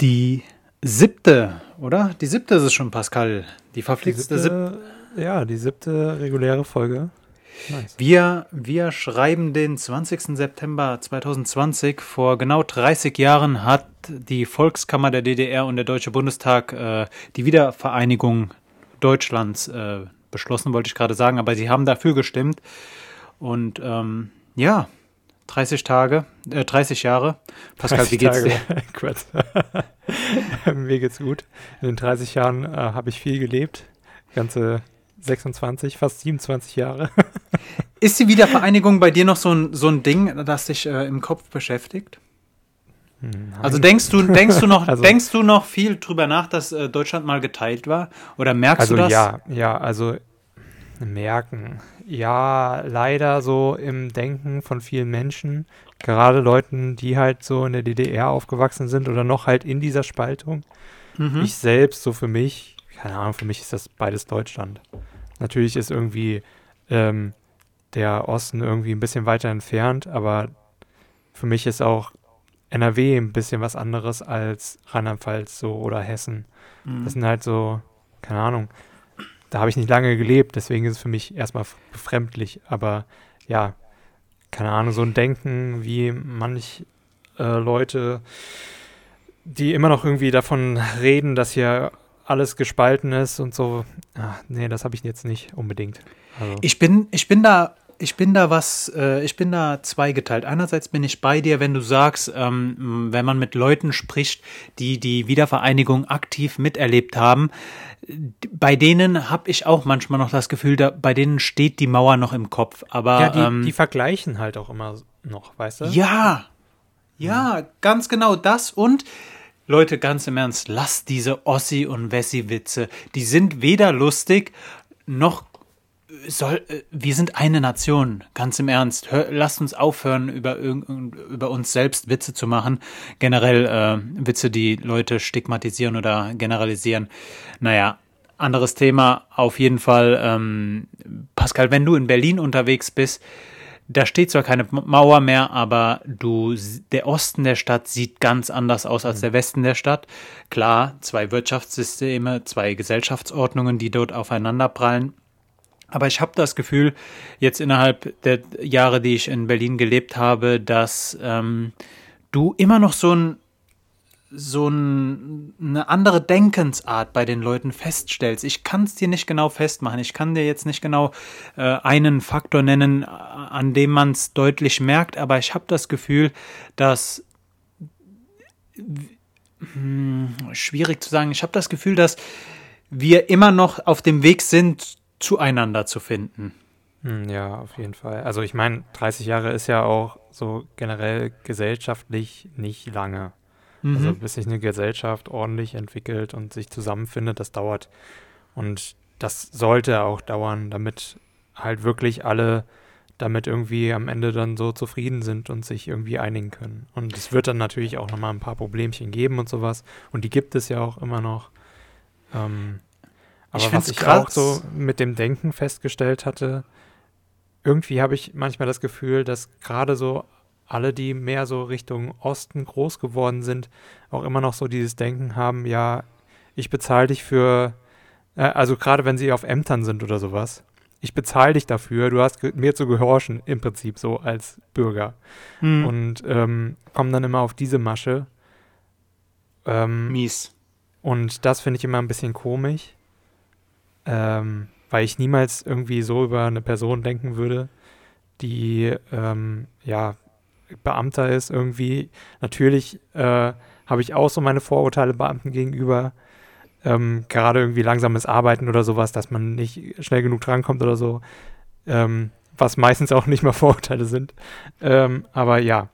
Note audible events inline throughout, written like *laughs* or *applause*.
Die siebte, oder? Die siebte ist es schon, Pascal. Die verpflichtete Die siebte. siebte, ja, die siebte reguläre Folge. Nice. Wir, wir schreiben den 20. September 2020. Vor genau 30 Jahren hat die Volkskammer der DDR und der Deutsche Bundestag äh, die Wiedervereinigung Deutschlands äh, beschlossen, wollte ich gerade sagen, aber sie haben dafür gestimmt. Und ähm, ja, 30 Tage, äh, 30 Jahre. Pascal, wie geht's dir? Tage. *laughs* Quatsch. *laughs* Mir geht's gut. In den 30 Jahren äh, habe ich viel gelebt. Ganze 26, fast 27 Jahre. *laughs* Ist die Wiedervereinigung bei dir noch so ein, so ein Ding, das dich äh, im Kopf beschäftigt? Also denkst du, denkst du noch, Also- denkst du noch viel drüber nach, dass äh, Deutschland mal geteilt war? Oder merkst Also du das? ja, ja, also merken. Ja, leider so im Denken von vielen Menschen, gerade Leuten, die halt so in der DDR aufgewachsen sind oder noch halt in dieser Spaltung. Mhm. Ich selbst, so für mich, keine Ahnung, für mich ist das beides Deutschland. Natürlich ist irgendwie ähm, der Osten irgendwie ein bisschen weiter entfernt, aber für mich ist auch NRW ein bisschen was anderes als Rheinland-Pfalz so oder Hessen. Mhm. Das sind halt so, keine Ahnung, da habe ich nicht lange gelebt, deswegen ist es für mich erstmal befremdlich. Aber ja, keine Ahnung, so ein Denken, wie manch äh, Leute, die immer noch irgendwie davon reden, dass hier alles gespalten ist und so. Ah, nee, das habe ich jetzt nicht unbedingt. Also, Ich bin, ich bin da, ich bin da was, äh, ich bin da zweigeteilt. Einerseits bin ich bei dir, wenn du sagst, ähm, wenn man mit Leuten spricht, die die Wiedervereinigung aktiv miterlebt haben, bei denen habe ich auch manchmal noch das Gefühl, da, bei denen steht die Mauer noch im Kopf. Aber ja, die, ähm, die vergleichen halt auch immer noch, weißt du? Ja, ja, ganz genau das und Leute, ganz im Ernst, lasst diese Ossi- und Wessi-Witze. Die sind weder lustig noch soll. äh, Wir sind eine Nation, ganz im Ernst. Hör, lasst uns aufhören, über, über uns selbst Witze zu machen. Generell äh, Witze, die Leute stigmatisieren oder generalisieren. Naja, anderes Thema. Auf jeden Fall, ähm, Pascal, wenn du in Berlin unterwegs bist, da steht zwar keine Mauer mehr, aber du, der Osten der Stadt sieht ganz anders aus als der Westen der Stadt. Klar, zwei Wirtschaftssysteme, zwei Gesellschaftsordnungen, die dort aufeinanderprallen. Aber ich habe das Gefühl, jetzt innerhalb der Jahre, die ich in Berlin gelebt habe, dass ähm, du immer noch so ein so ein, eine andere Denkensart bei den Leuten feststellst. Ich kann es dir nicht genau festmachen. Ich kann dir jetzt nicht genau äh, einen Faktor nennen, an dem man es deutlich merkt, aber ich habe das Gefühl, dass hm, schwierig zu sagen. Ich habe das Gefühl, dass wir immer noch auf dem Weg sind, zueinander zu finden. Hm, Ja, auf jeden Fall. Also ich meine, 30 Jahre ist ja auch so generell gesellschaftlich nicht lange. Also Mhm. bis sich eine Gesellschaft ordentlich entwickelt und sich zusammenfindet, das dauert. Und das sollte auch dauern, damit halt wirklich alle damit irgendwie am Ende dann so zufrieden sind und sich irgendwie einigen können. Und es wird dann natürlich auch nochmal ein paar Problemchen geben und sowas. Und die gibt es ja auch immer noch. Ähm, aber Ich was ich auch so mit dem Denken festgestellt hatte, irgendwie habe ich manchmal das Gefühl, dass gerade so alle, die mehr so Richtung Osten groß geworden sind, auch immer noch so dieses Denken haben, ja, ich bezahle dich für, äh, also gerade wenn sie auf Ämtern sind oder sowas, ich bezahle dich dafür, du hast mir zu gehorchen, im Prinzip so als Bürger. Hm. Und ähm, kommen dann immer auf diese Masche. Ähm, Mies. und das finde ich immer ein bisschen komisch, ähm, weil ich niemals irgendwie so über eine Person denken würde, die ähm, ja Beamter ist irgendwie. Natürlich äh, habe ich auch so meine Vorurteile Beamten gegenüber. Ähm, gerade irgendwie langsames Arbeiten oder sowas, dass man nicht schnell genug drankommt oder so. Ähm, was meistens auch nicht mal *laughs* Vorurteile sind. Ähm, aber ja.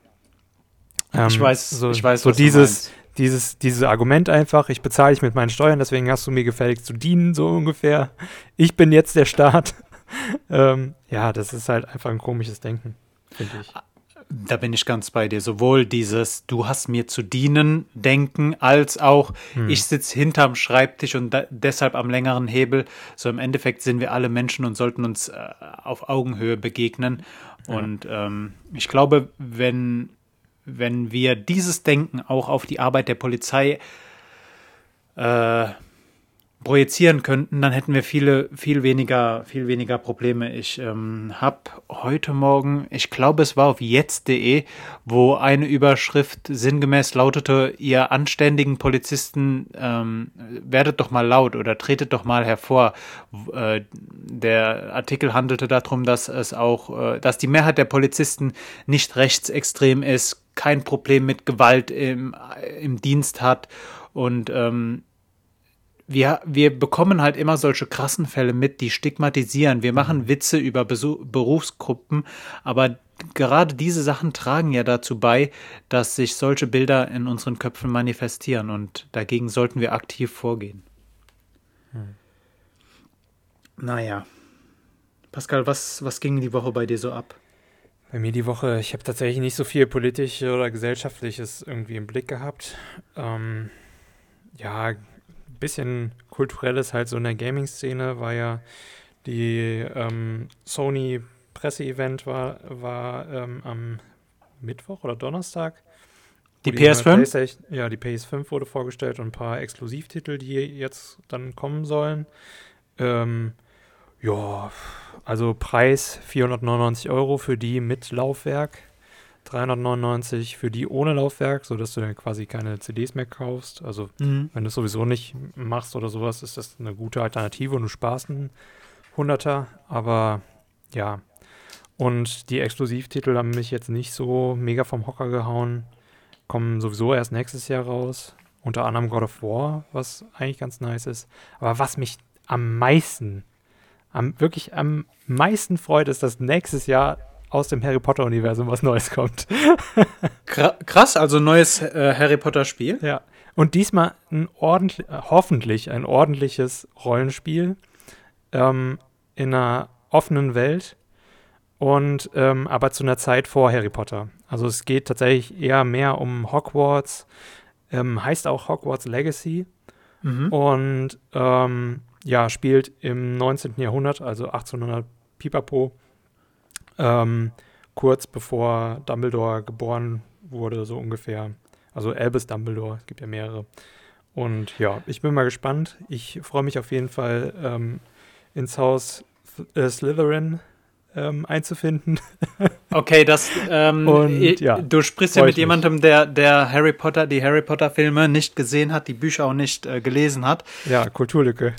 ich Ähm, weiß, so, ich weiß, so dieses. Dieses, dieses Argument einfach, ich bezahle dich mit meinen Steuern, deswegen hast du mir gefälligst zu dienen, so ungefähr. Ich bin jetzt der Staat. *laughs* ähm, ja, das ist halt einfach ein komisches Denken, finde ich. Da bin ich ganz bei dir. Sowohl dieses Du hast mir zu dienen denken, als auch Hm. ich sitze hinterm Schreibtisch und da, deshalb am längeren Hebel. So im Endeffekt sind wir alle Menschen und sollten uns äh, auf Augenhöhe begegnen. Und ähm, ich glaube, wenn wenn wir dieses Denken auch auf die Arbeit der Polizei äh, projizieren könnten, dann hätten wir viele, viel weniger, viel weniger Probleme. Ich ähm, habe heute Morgen, ich glaube, es war auf jetzt.de, wo eine Überschrift sinngemäß lautete: Ihr anständigen Polizisten, ähm, werdet doch mal laut oder tretet doch mal hervor. Äh, der Artikel handelte darum, dass es auch, äh, dass die Mehrheit der Polizisten nicht rechtsextrem ist, kein Problem mit Gewalt im, im Dienst hat und ähm, wir, wir bekommen halt immer solche krassen Fälle mit, die stigmatisieren. Wir machen. Witze über Besuch, Berufsgruppen, aber gerade diese Sachen tragen ja dazu bei, dass sich solche Bilder in unseren Köpfen manifestieren und dagegen sollten wir aktiv vorgehen. Hm. Naja. Pascal, was, was ging die Woche bei dir so ab? Bei mir die Woche, ich habe tatsächlich nicht so viel politisches oder gesellschaftliches irgendwie im Blick gehabt. Ähm, ja, bisschen kulturelles halt so in der Gaming-Szene war ja die ähm, Sony Presseevent war, war ähm, am Mittwoch oder Donnerstag. Die PS5? Ja, die PS5 wurde vorgestellt und ein paar Exklusivtitel, die jetzt dann kommen sollen. Ähm, ja, also Preis 499 Euro für die mit Laufwerk. 399 für die ohne Laufwerk, sodass du dann quasi keine CDs mehr kaufst. Also mhm. wenn du es sowieso nicht machst oder sowas, ist das eine gute Alternative und du sparst einen Hunderter. Aber ja. Und die Exklusivtitel haben mich jetzt nicht so mega vom Hocker gehauen. Kommen sowieso erst nächstes Jahr raus. Unter anderem God of War, was eigentlich ganz nice ist. Aber was mich am meisten, am, wirklich am meisten freut, ist, dass nächstes Jahr aus dem Harry Potter-Universum was Neues kommt. *laughs* Krass, also neues äh, Harry Potter-Spiel. Ja. Und diesmal ein ordentlich, äh, hoffentlich ein ordentliches Rollenspiel ähm, in einer offenen Welt und ähm, aber zu einer Zeit vor Harry Potter. Also es geht tatsächlich eher mehr um Hogwarts, ähm, heißt auch Hogwarts Legacy mhm. und ähm, ja, spielt im 19. Jahrhundert, also 1800 Pipapo ähm, kurz bevor Dumbledore geboren wurde, so ungefähr. Also Albus Dumbledore, es gibt ja mehrere. Und ja, ich bin mal gespannt. Ich freue mich auf jeden Fall ähm, ins Haus äh, Slytherin ähm, einzufinden. *laughs* Okay, das ähm, Und, ja, du sprichst ja mit jemandem, der, der Harry Potter, die Harry Potter Filme nicht gesehen hat, die Bücher auch nicht äh, gelesen hat. Ja, Kulturlücke.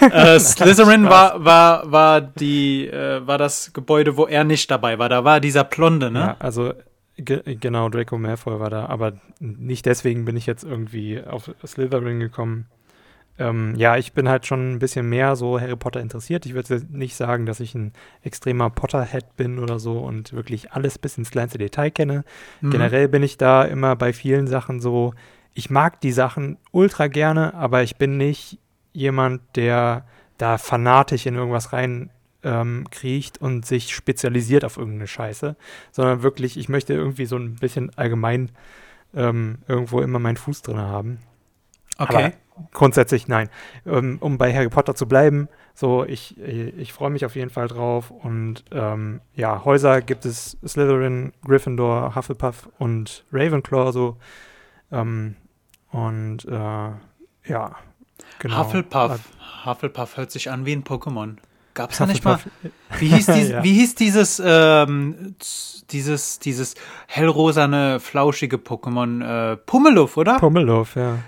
Äh, *laughs* Slytherin war, war, war die, äh, war das Gebäude, wo er nicht dabei war. Da war dieser Blonde, ne? Ja, also ge genau, Draco Malfoy war da, aber nicht deswegen bin ich jetzt irgendwie auf Slytherin gekommen. Ähm, ja, ich bin halt schon ein bisschen mehr so Harry Potter interessiert. Ich würde nicht sagen, dass ich ein extremer Potterhead bin oder so und wirklich alles bis ins kleinste Detail kenne. Mhm. Generell bin ich da immer bei vielen Sachen so, ich mag die Sachen ultra gerne, aber ich bin nicht jemand, der da fanatisch in irgendwas rein ähm, kriecht und sich spezialisiert auf irgendeine Scheiße, sondern wirklich, ich möchte irgendwie so ein bisschen allgemein ähm, irgendwo immer meinen Fuß drin haben. Okay. Aber grundsätzlich nein. Ähm, um bei Harry Potter zu bleiben, so ich, ich freue mich auf jeden Fall drauf. Und ähm, ja, Häuser gibt es Slytherin, Gryffindor, Hufflepuff und Ravenclaw so. Ähm, und äh, ja, genau. Hufflepuff. Hufflepuff hört sich an wie ein Pokémon. Gab es da nicht mal? Wie hieß, *laughs* dies, ja. wie hieß dieses, ähm, dieses, dieses hellrosane, flauschige Pokémon? Äh, Pummeluff, oder? Pummeluff, ja.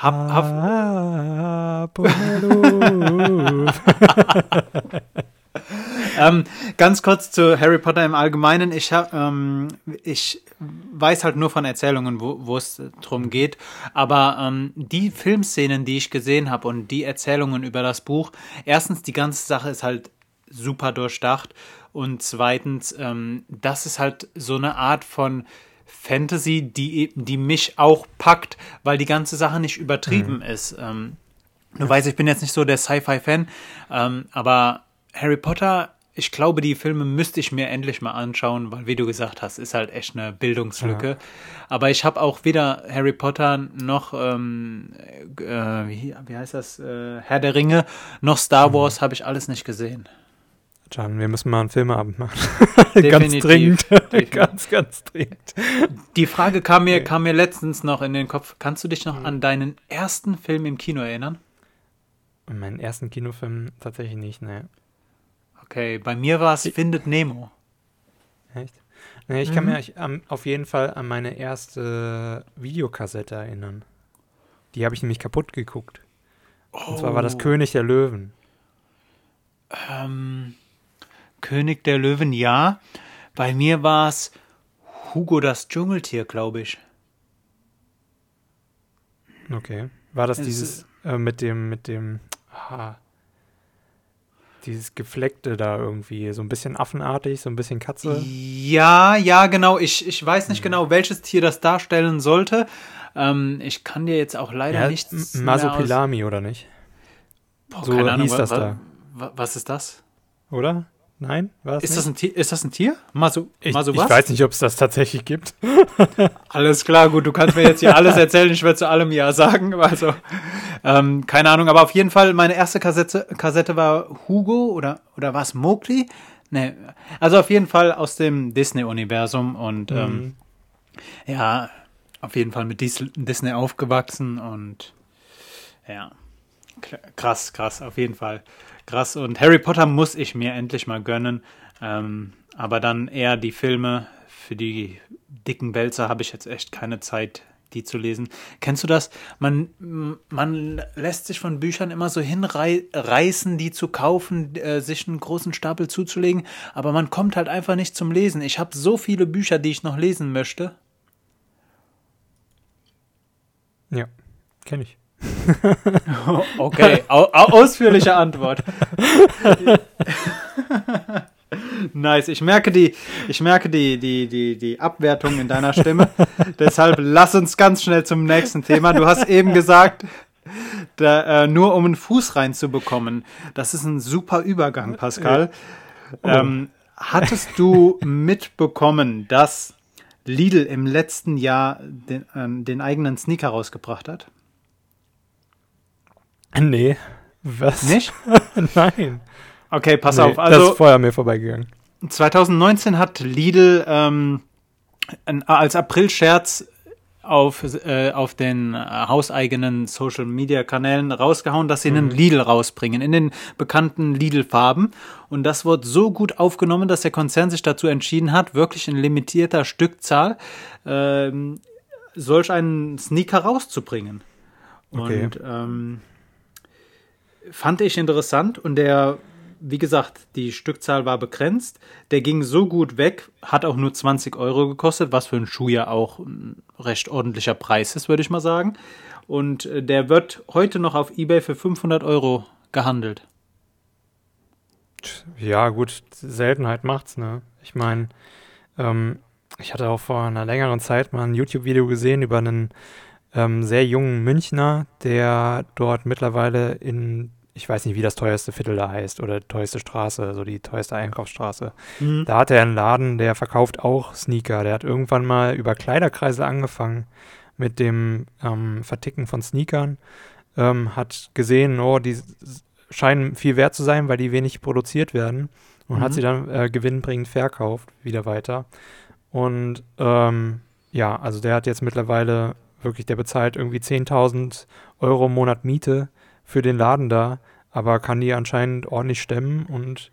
Hab, hab. *laughs* ähm, ganz kurz zu Harry Potter im Allgemeinen. Ich, hab, ähm, ich weiß halt nur von Erzählungen, wo es drum geht. Aber ähm, die Filmszenen, die ich gesehen habe und die Erzählungen über das Buch, erstens, die ganze Sache ist halt super durchdacht. Und zweitens, ähm, das ist halt so eine Art von Fantasy, die, die mich auch packt, weil die ganze Sache nicht übertrieben mhm. ist. Ähm, du ja. weißt, ich bin jetzt nicht so der Sci-Fi-Fan, ähm, aber Harry Potter, ich glaube, die Filme müsste ich mir endlich mal anschauen, weil, wie du gesagt hast, ist halt echt eine Bildungslücke. Ja. Aber ich habe auch weder Harry Potter noch, ähm, äh, wie, wie, heißt das, äh, Herr der Ringe, noch Star mhm. Wars habe ich alles nicht gesehen. Can, wir müssen mal einen Filmeabend machen. *laughs* ganz dringend. ganz, ganz dringend. Die Frage kam mir, kam mir letztens noch in den Kopf. Kannst du dich noch Mhm. an deinen ersten Film im Kino erinnern? Meinen ersten Kinofilm tatsächlich nicht, ne. Okay, bei mir war es Findet Nemo. Echt? Ne, ich kann Mhm. mich am- auf jeden Fall an meine erste Videokassette erinnern. Die habe ich nämlich kaputt geguckt. Und zwar war das Oh. König der Löwen. Ähm, König der Löwen, ja. Bei mir war es Hugo das Dschungeltier, glaube ich. Okay. War das Es dieses äh, mit dem, mit dem, ah, dieses Gefleckte da irgendwie, so ein bisschen affenartig, so ein bisschen Katze? Ja, ja, genau. Ich, ich weiß nicht genau, welches Tier das darstellen sollte. Ähm, ich kann dir jetzt auch leider Ja, nichts. Masopilami, oder nicht? Boah, so keine Ahnung, hieß das da. wa- Was ist das? Oder? Nein? War Ist nicht? das, ein Tier, ist das ein Tier? Masu, ich, Masu ich was? weiß nicht, ob es das tatsächlich gibt. *laughs* Alles klar, gut, du kannst mir jetzt hier alles erzählen, ich werde zu allem Ja sagen. *laughs* Also, ähm, keine Ahnung, aber auf jeden Fall, meine erste Kassette, Kassette war Hugo oder, oder war es Mowgli? Nee, also auf jeden Fall aus dem Disney-Universum und ähm, Mhm. ja, auf jeden Fall mit Dis Disney aufgewachsen und ja, krass, krass, auf jeden Fall. Krass und Harry Potter muss ich mir endlich mal gönnen, ähm, aber dann eher die Filme. Für die dicken Wälzer habe ich jetzt echt keine Zeit, die zu lesen. Kennst du das? Man, man lässt sich von Büchern immer so hinreißen, die zu kaufen, äh, sich einen großen Stapel zuzulegen, aber man kommt halt einfach nicht zum Lesen. Ich habe so viele Bücher, die ich noch lesen möchte. Ja, kenne ich. *laughs* Okay, au au ausführliche Antwort. *laughs* nice. Ich merke die, ich merke die, die, die, die Abwertung in deiner Stimme. *laughs* Deshalb lass uns ganz schnell zum nächsten Thema. Du hast eben gesagt, da, äh, nur um einen Fuß reinzubekommen. Das ist ein super Übergang, Pascal. Ähm, hattest du mitbekommen, dass Lidl im letzten Jahr den, ähm, den eigenen Sneaker rausgebracht hat? Nee. Was? Nicht? *laughs* Nein. Okay, pass nee, auf. das Also ist vorher an mir vorbeigegangen. 2019 hat Lidl ähm, ein, als April-Scherz auf, äh, auf den äh, hauseigenen Social-Media-Kanälen rausgehauen, dass sie einen Lidl rausbringen in den bekannten Lidl-Farben. Und das wurde so gut aufgenommen, dass der Konzern sich dazu entschieden hat, wirklich in limitierter Stückzahl ähm, solch einen Sneaker rauszubringen. Okay. Und ähm, fand ich interessant und der, wie gesagt, die Stückzahl war begrenzt. Der ging so gut weg, hat auch nur 20 Euro gekostet, was für einen Schuh ja auch ein recht ordentlicher Preis ist, würde ich mal sagen. Und äh, der wird heute noch auf Ebay für 500 Euro gehandelt. Ja, gut, Seltenheit macht's, ne? Ich meine, ähm, ich hatte auch vor einer längeren Zeit mal ein YouTube-Video gesehen über einen ähm, sehr jungen Münchner, der dort mittlerweile in, ich weiß nicht, wie das teuerste Viertel da heißt oder teuerste Straße, so die teuerste Einkaufsstraße. Da hat er einen Laden, der verkauft auch Sneaker. Der hat irgendwann mal über Kleiderkreise angefangen mit dem ähm, Verticken von Sneakern. Ähm, hat gesehen, oh, die scheinen viel wert zu sein, weil die wenig produziert werden. Und hat Mhm. sie dann äh, gewinnbringend verkauft, wieder weiter. Und ähm, ja, also der hat jetzt mittlerweile wirklich, der bezahlt irgendwie 10.000 Euro im Monat Miete für den Laden da, aber kann die anscheinend ordentlich stemmen und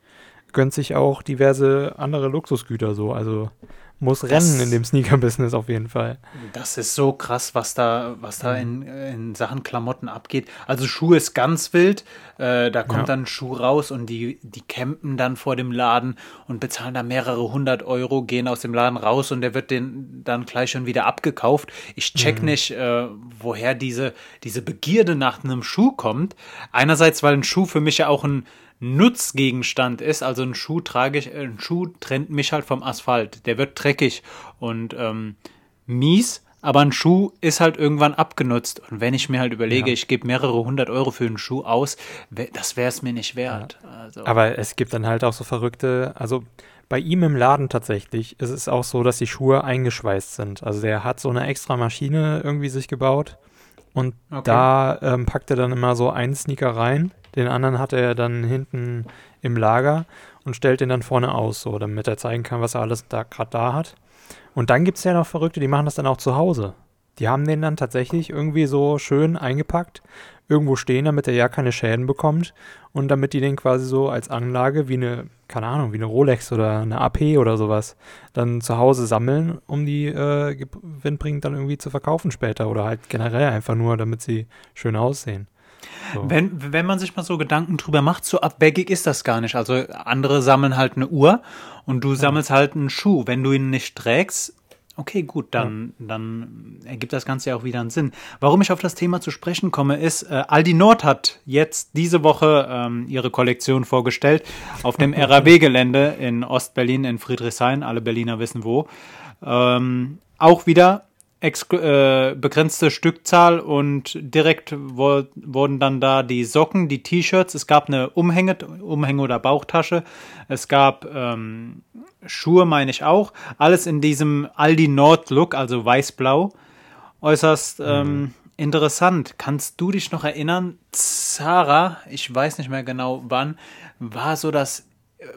gönnt sich auch diverse andere Luxusgüter so. Also muss Das- rennen in dem Sneaker-Business auf jeden Fall. Das ist so krass, was da, was da in, in Sachen Klamotten abgeht. Also Schuhe ist ganz wild. Äh, da kommt Ja. dann ein Schuh raus und die, die campen dann vor dem Laden und bezahlen da mehrere hundert Euro, gehen aus dem Laden raus und der wird den dann gleich schon wieder abgekauft. Ich check nicht, äh, woher diese, diese Begierde nach einem Schuh kommt. Einerseits, weil ein Schuh für mich ja auch ein Nutzgegenstand ist. Also ein Schuh trage ich, ein Schuh trennt mich halt vom Asphalt. Der wird dreckig und ähm, mies, aber ein Schuh ist halt irgendwann abgenutzt. Und wenn ich mir halt überlege, Ja. ich gebe mehrere hundert Euro für einen Schuh aus, das wäre es mir nicht wert. Also, Aber es gibt dann halt auch so verrückte, also bei ihm im Laden tatsächlich ist es auch so, dass die Schuhe eingeschweißt sind. Also der hat so eine extra Maschine irgendwie sich gebaut, Und Okay. da ähm, packt er dann immer so einen Sneaker rein, den anderen hat er dann hinten im Lager und stellt den dann vorne aus, so, damit er zeigen kann, was er alles da gerade da hat. Und dann gibt es ja noch Verrückte, die machen das dann auch zu Hause. Die haben den dann tatsächlich irgendwie so schön eingepackt, irgendwo stehen, damit er ja keine Schäden bekommt und damit die den quasi so als Anlage wie eine, keine Ahnung, wie eine Rolex oder eine AP oder sowas dann zu Hause sammeln, um die äh, gewinnbringend dann irgendwie zu verkaufen später oder halt generell einfach nur, damit sie schön aussehen. So. Wenn, wenn man sich mal so Gedanken drüber macht, so abwegig ist das gar nicht. Also andere sammeln halt eine Uhr und du sammelst halt einen Schuh. Wenn du ihn nicht trägst, okay, gut, dann, dann ergibt das Ganze ja auch wieder einen Sinn. Warum ich auf das Thema zu sprechen komme, ist, äh, Aldi Nord hat jetzt diese Woche ähm, ihre Kollektion vorgestellt auf dem *laughs* RAW-Gelände in Ostberlin in Friedrichshain. Alle Berliner wissen wo. Ähm, auch wieder äh, begrenzte Stückzahl und direkt wo, wurden dann da die Socken, die T-Shirts, es gab eine Umhänge, Umhänge oder Bauchtasche, es gab ähm, Schuhe, meine ich auch, alles in diesem Aldi Nord Look, also weiß-blau, äußerst ähm, interessant. Kannst du dich noch erinnern, Zara, ich weiß nicht mehr genau wann, war so das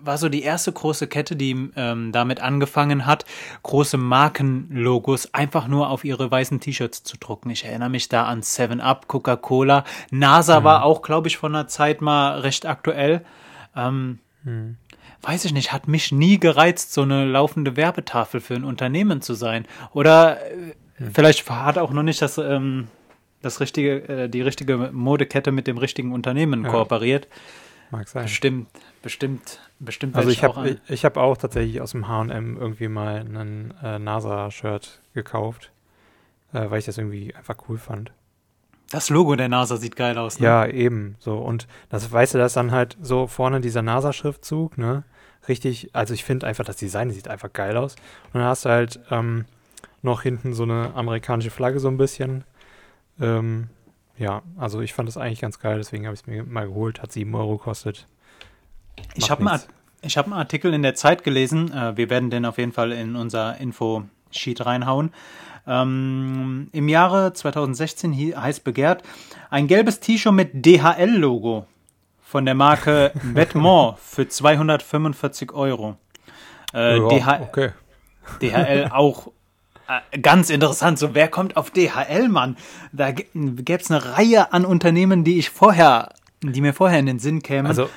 war so die erste große Kette, die ähm, damit angefangen hat, große Markenlogos einfach nur auf ihre weißen T-Shirts zu drucken. Ich erinnere mich da an 7-Up, Coca-Cola. NASA war auch, glaube ich, von der Zeit mal recht aktuell. Ähm, Weiß ich nicht, hat mich nie gereizt, so eine laufende Werbetafel für ein Unternehmen zu sein. Oder äh, vielleicht hat auch noch nicht das, ähm, das richtige, äh, die richtige Modekette mit dem richtigen Unternehmen Ja. kooperiert. Mag sein. Bestimmt, bestimmt, bestimmt. Also ich habe ich, ich hab auch tatsächlich aus dem H&M irgendwie mal ein äh, NASA-Shirt gekauft, äh, weil ich das irgendwie einfach cool fand. Das Logo der NASA sieht geil aus. Ne? Ja, eben so. Und das weißt du, das dann halt so vorne dieser NASA-Schriftzug, ne? Richtig, also ich finde einfach, das Design sieht einfach geil aus. Und dann hast du halt ähm, noch hinten so eine amerikanische Flagge so ein bisschen. Ähm, ja, also ich fand das eigentlich ganz geil, deswegen habe ich es mir mal geholt. Hat 7 Euro gekostet. Ich habe einen, hab einen Artikel in der Zeit gelesen. Äh, wir werden den auf jeden Fall in unser Info-Sheet reinhauen. Ähm, Im Jahre 2016 hie- heißt begehrt ein gelbes T-Shirt mit DHL-Logo von der Marke *laughs* Vetements für 245 Euro. Äh, Ja, DH okay. DHL *laughs* auch äh, ganz interessant. So, wer kommt auf DHL, Mann? Da gäbe es eine Reihe an Unternehmen, die ich vorher, die mir vorher in den Sinn kämen. Also,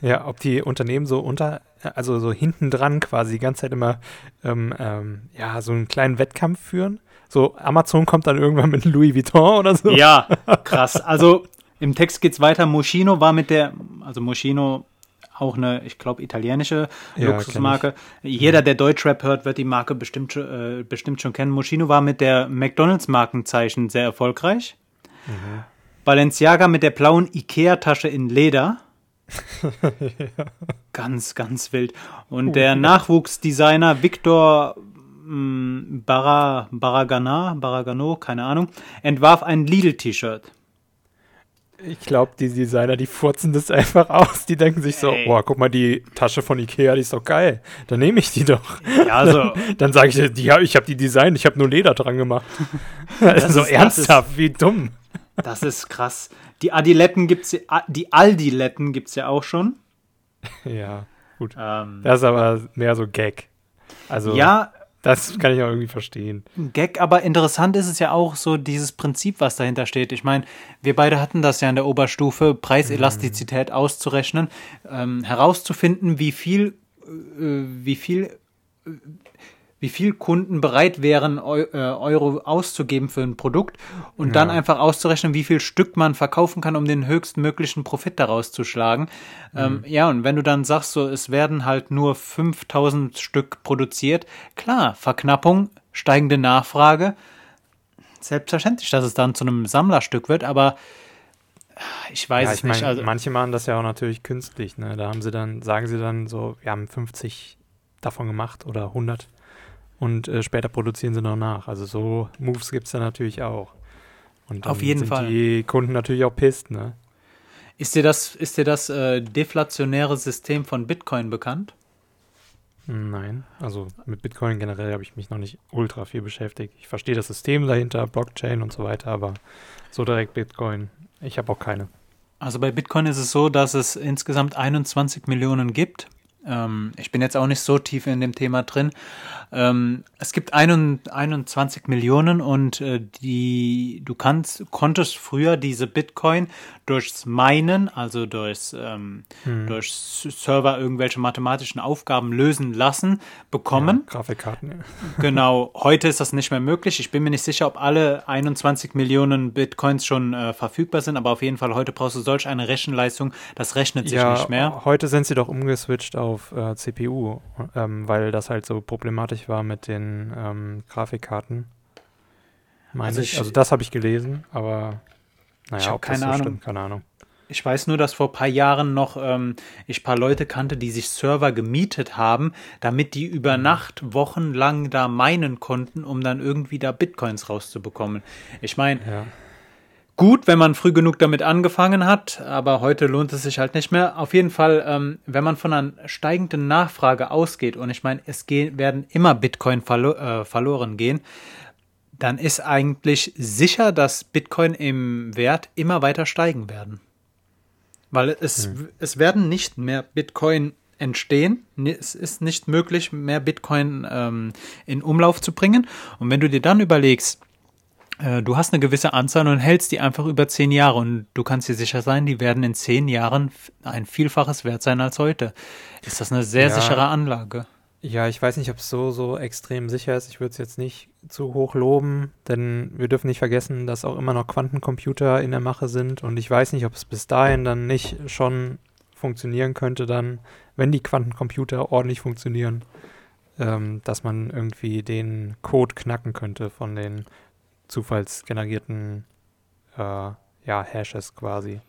ja, ob die Unternehmen so unter, also so hinten dran quasi die ganze Zeit immer, ähm, ähm, ja, so einen kleinen Wettkampf führen. So, Amazon kommt dann irgendwann mit Louis Vuitton oder so. Ja, krass. Also im Text geht's weiter. Moschino war mit der, also Moschino auch eine, ich glaube, italienische Ja, Luxusmarke. Jeder, der Deutschrap hört, wird die Marke bestimmt, äh, bestimmt schon kennen. Moschino war mit der McDonalds-Markenzeichen sehr erfolgreich. Balenciaga mit der blauen Ikea-Tasche in Leder. *laughs* Ganz, ganz wild. Und der Nachwuchsdesigner Victor mh, Barra, Barragana, Barragano, keine Ahnung, entwarf ein Lidl-T-Shirt. Ich glaube, die Designer, die furzen das einfach aus. Die denken sich so, boah, guck mal, die Tasche von Ikea, die ist doch geil. Dann nehme ich die doch. Ja, also, *laughs* Dann sage ich, die, ich habe die Design, ich habe nur Leder dran gemacht. *laughs* Also so ist- das ernsthaft, wie dumm. das ist krass. Die Adiletten gibt's, ja- die Aldiletten gibt's ja auch schon. Ja, gut. Ähm, Das ist aber mehr so Gag. Also, ja, das kann ich auch irgendwie verstehen. Gag, aber interessant ist es ja auch so dieses Prinzip, was dahinter steht. Ich meine, wir beide hatten das ja in der Oberstufe, Preiselastizität auszurechnen, ähm, herauszufinden, wie viel, äh, wie viel, wie viel Kunden bereit wären, äh, Euro auszugeben für ein Produkt und dann Ja. einfach auszurechnen, wie viel Stück man verkaufen kann, um den höchstmöglichen Profit daraus zu schlagen. Ähm, ja, und wenn du dann sagst, so, es werden halt nur 5000 Stück produziert, klar, Verknappung, steigende Nachfrage, selbstverständlich, dass es dann zu einem Sammlerstück wird, aber ich weiß ja, es ich nicht. meine, Also, manche machen das ja auch natürlich künstlich. Ne? Da haben sie dann, sagen sie dann so, wir haben 50 davon gemacht oder 100 und äh, später produzieren sie noch nach. Also so Moves gibt es da natürlich auch. Und Auf jeden sind Fall. die Kunden natürlich auch pisst, ne? ist dir das, ist dir das äh, deflationäre System von Bitcoin bekannt? Nein, also mit Bitcoin generell habe ich mich noch nicht ultra viel beschäftigt. Ich verstehe das System dahinter, Blockchain und so weiter, aber so direkt Bitcoin, ich habe auch keine. Also bei Bitcoin ist es so, dass es insgesamt 21 Millionen gibt. Ähm, ich bin jetzt auch nicht so tief in dem Thema drin. Ähm, es gibt 21 Millionen und äh, die du kannst konntest früher diese Bitcoin durchs Minen, also durchs, ähm, hm. durch Server irgendwelche mathematischen Aufgaben lösen lassen, bekommen. Ja, Grafikkarten. Ja. *laughs* Genau, heute ist das nicht mehr möglich. Ich bin mir nicht sicher, ob alle 21 Millionen Bitcoins schon äh, verfügbar sind, aber auf jeden Fall heute brauchst du solch eine Rechenleistung, das rechnet sich ja, nicht mehr. Heute sind sie doch umgeswitcht auf äh, CPU, ähm, weil das halt so problematisch war mit den ähm, Grafikkarten. Meine also, ich, also das habe ich gelesen, aber naja, ich ob keine das so Ahnung. stimmt, keine Ahnung. Ich weiß nur, dass vor ein paar Jahren noch ähm, ich ein paar Leute kannte, die sich Server gemietet haben, damit die über mhm. Nacht wochenlang da meinen konnten, um dann irgendwie da Bitcoins rauszubekommen. Ich meine, ja. Gut, wenn man früh genug damit angefangen hat, aber heute lohnt es sich halt nicht mehr. Auf jeden Fall, ähm, wenn man von einer steigenden Nachfrage ausgeht, und ich meine, es werden immer Bitcoin verlo äh, verloren gehen, dann ist eigentlich sicher, dass Bitcoin im Wert immer weiter steigen werden. Weil es, hm. es werden nicht mehr Bitcoin entstehen. Es ist nicht möglich, mehr Bitcoin ähm, in Umlauf zu bringen. Und wenn du dir dann überlegst, du hast eine gewisse Anzahl und hältst die einfach über zehn Jahre und du kannst dir sicher sein, die werden in zehn Jahren ein Vielfaches wert sein als heute. Ist das eine sehr ja. sichere Anlage? Ja, ich weiß nicht, ob es so, so extrem sicher ist. Ich würde es jetzt nicht zu hoch loben, denn wir dürfen nicht vergessen, dass auch immer noch Quantencomputer in der Mache sind und ich weiß nicht, ob es bis dahin dann nicht schon funktionieren könnte, dann, wenn die Quantencomputer ordentlich funktionieren, ähm, dass man irgendwie den Code knacken könnte von den zufallsgenerierten äh, ja, Hashes quasi.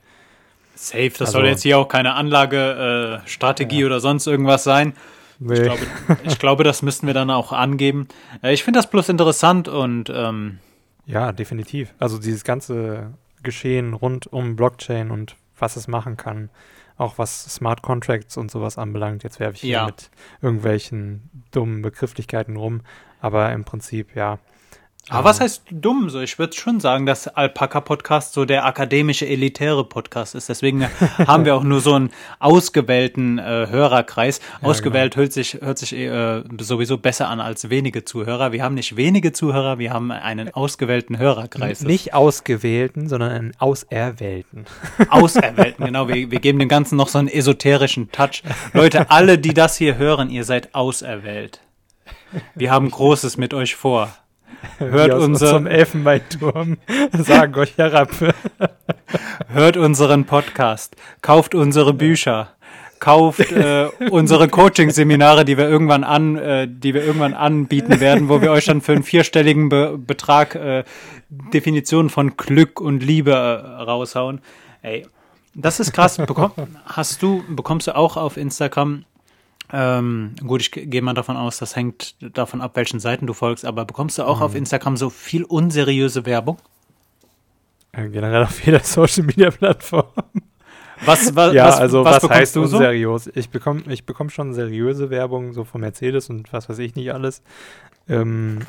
Safe, das also, soll jetzt hier auch keine Anlagestrategie äh, ja. oder sonst irgendwas sein. Nee. Ich, glaube, ich glaube, das müssten wir dann auch angeben. Äh, ich finde das bloß interessant und ähm ja, definitiv. Also dieses ganze Geschehen rund um Blockchain und was es machen kann, auch was Smart Contracts und sowas anbelangt. Jetzt werfe ich hier ja. mit irgendwelchen dummen Begrifflichkeiten rum, aber im Prinzip ja aber was heißt dumm? So, ich würde schon sagen, dass Alpaka Podcast so der akademische elitäre Podcast ist. Deswegen *laughs* haben wir auch nur so einen ausgewählten äh, Hörerkreis. Ja, Ausgewählt genau. hört sich hört sich äh, sowieso besser an als wenige Zuhörer. Wir haben nicht wenige Zuhörer, wir haben einen ausgewählten Hörerkreis. Nicht ausgewählten, sondern einen auserwählten. *laughs* Auserwählten, genau. Wir, wir geben dem Ganzen noch so einen esoterischen Touch. Leute, alle, die das hier hören, ihr seid auserwählt. Wir haben Großes mit euch vor. *laughs* Hört unser zum Elfenbeinturm *laughs* sagen euch herab. *laughs* Hört unseren Podcast, kauft unsere Bücher, kauft äh, unsere Coaching-Seminare, die wir irgendwann an, äh, die wir irgendwann anbieten werden, wo wir euch dann für einen vierstelligen Be Betrag äh, Definitionen von Glück und Liebe äh, raushauen. Ey, das ist krass. Bekomm, hast du, bekommst du auch auf Instagram ähm, gut, ich gehe mal davon aus, das hängt davon ab, welchen Seiten du folgst, aber bekommst du auch mhm. auf Instagram so viel unseriöse Werbung? Ja, generell auf jeder *laughs* Social Media Plattform. Was, was, ja, was, also was, was heißt unseriös? So? Ich bekomme ich bekomm schon seriöse Werbung, so von Mercedes und was weiß ich nicht alles. Ähm,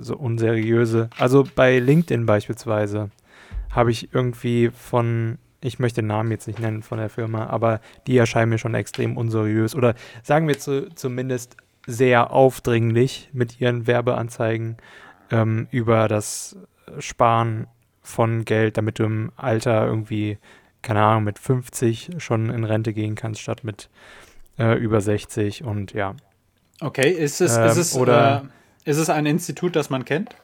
so unseriöse. Also bei LinkedIn beispielsweise habe ich irgendwie von ich möchte den Namen jetzt nicht nennen von der Firma, aber die erscheinen mir schon extrem unseriös oder sagen wir zu, zumindest sehr aufdringlich mit ihren Werbeanzeigen ähm, über das Sparen von Geld, damit du im Alter irgendwie, keine Ahnung, mit 50 schon in Rente gehen kannst, statt mit äh, über 60 und ja. Okay, ist es, ähm, ist, es, oder, äh, ist es ein Institut, das man kennt?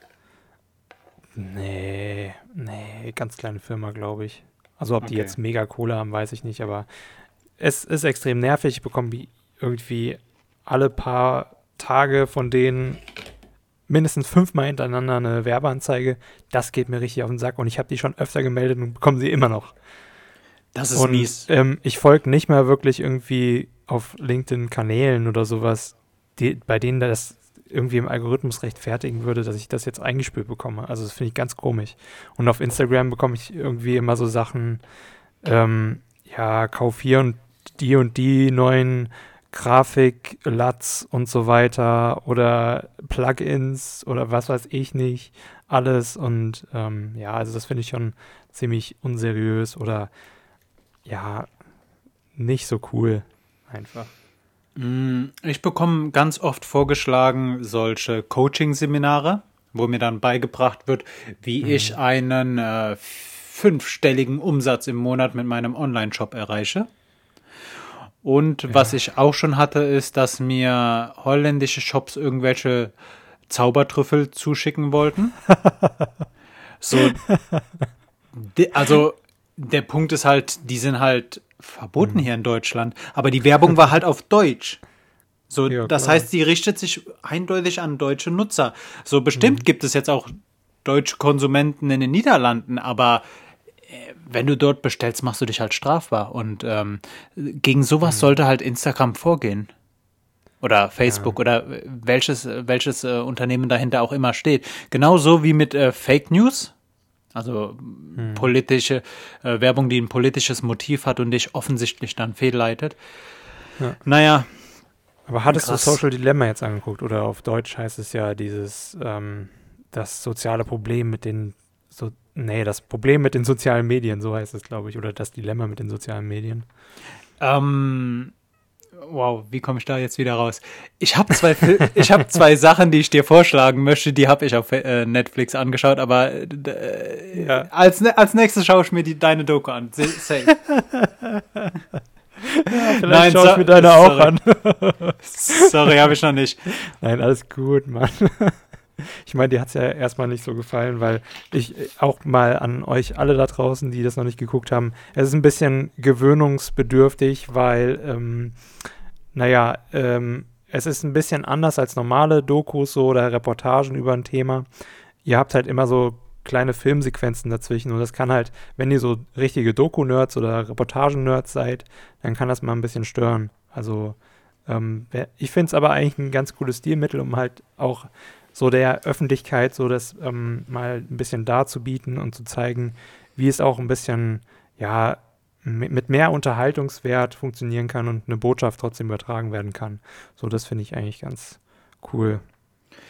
Nee, nee, ganz kleine Firma, glaube ich. Also ob okay. die jetzt mega Kohle haben, weiß ich nicht, aber es ist extrem nervig. Ich bekomme irgendwie alle paar Tage von denen mindestens fünfmal hintereinander eine Werbeanzeige. Das geht mir richtig auf den Sack und ich habe die schon öfter gemeldet und bekomme sie immer noch. Das ist und, mies. Ähm, ich folge nicht mehr wirklich irgendwie auf LinkedIn-Kanälen oder sowas, die, bei denen das irgendwie im Algorithmus rechtfertigen würde, dass ich das jetzt eingespielt bekomme. Also das finde ich ganz komisch. Und auf Instagram bekomme ich irgendwie immer so Sachen, ähm, ja, kauf hier und die und die neuen Grafik, Latz und so weiter oder Plugins oder was weiß ich nicht, alles und ähm, ja, also das finde ich schon ziemlich unseriös oder ja, nicht so cool einfach. Mm, ich bekomme ganz oft vorgeschlagen solche Coaching-Seminare, wo mir dann beigebracht wird, wie mhm. ich einen äh, fünfstelligen Umsatz im Monat mit meinem Online-Shop erreiche. Und ja. was ich auch schon hatte, ist, dass mir holländische Shops irgendwelche Zaubertrüffel zuschicken wollten. *laughs* so, also der Punkt ist halt, die sind halt verboten mhm. hier in Deutschland, aber die Werbung war halt auf Deutsch. So, ja, das heißt, sie richtet sich eindeutig an deutsche Nutzer. So bestimmt mhm. gibt es jetzt auch deutsche Konsumenten in den Niederlanden, aber äh, wenn du dort bestellst, machst du dich halt strafbar. Und ähm, gegen sowas mhm. sollte halt Instagram vorgehen. Oder Facebook ja. oder welches, welches äh, Unternehmen dahinter auch immer steht. Genauso wie mit äh, Fake News. Also hm. politische äh, Werbung, die ein politisches Motiv hat und dich offensichtlich dann fehlleitet. Ja. Naja. Aber hattest krass. du Social Dilemma jetzt angeguckt? Oder auf Deutsch heißt es ja dieses, ähm, das soziale Problem mit den, so, nee, das Problem mit den sozialen Medien, so heißt es, glaube ich. Oder das Dilemma mit den sozialen Medien. Ähm, wow, wie komme ich da jetzt wieder raus? Ich habe zwei, ich habe zwei Sachen, die ich dir vorschlagen möchte, die habe ich auf äh, Netflix angeschaut, aber äh, ja. als, als nächstes schaue ich mir die, deine Doku an. Safe. *laughs* ja, vielleicht Nein, schaue ich mir deine sorry. auch an. sorry, habe ich noch nicht. Nein, alles gut, Mann. *laughs* Ich meine, dir hat es ja erstmal nicht so gefallen, weil ich auch mal an euch alle da draußen, die das noch nicht geguckt haben, es ist ein bisschen gewöhnungsbedürftig, weil, ähm, naja, ähm, es ist ein bisschen anders als normale Dokus so oder Reportagen über ein Thema. Ihr habt halt immer so kleine Filmsequenzen dazwischen und das kann halt, wenn ihr so richtige Doku-Nerds oder Reportagen-Nerds seid, dann kann das mal ein bisschen stören. Also ähm, ich finde es aber eigentlich ein ganz cooles Stilmittel, um halt auch so der Öffentlichkeit so das ähm, mal ein bisschen darzubieten und zu zeigen, wie es auch ein bisschen, ja, mit mehr Unterhaltungswert funktionieren kann und eine Botschaft trotzdem übertragen werden kann. So, das finde ich eigentlich ganz cool.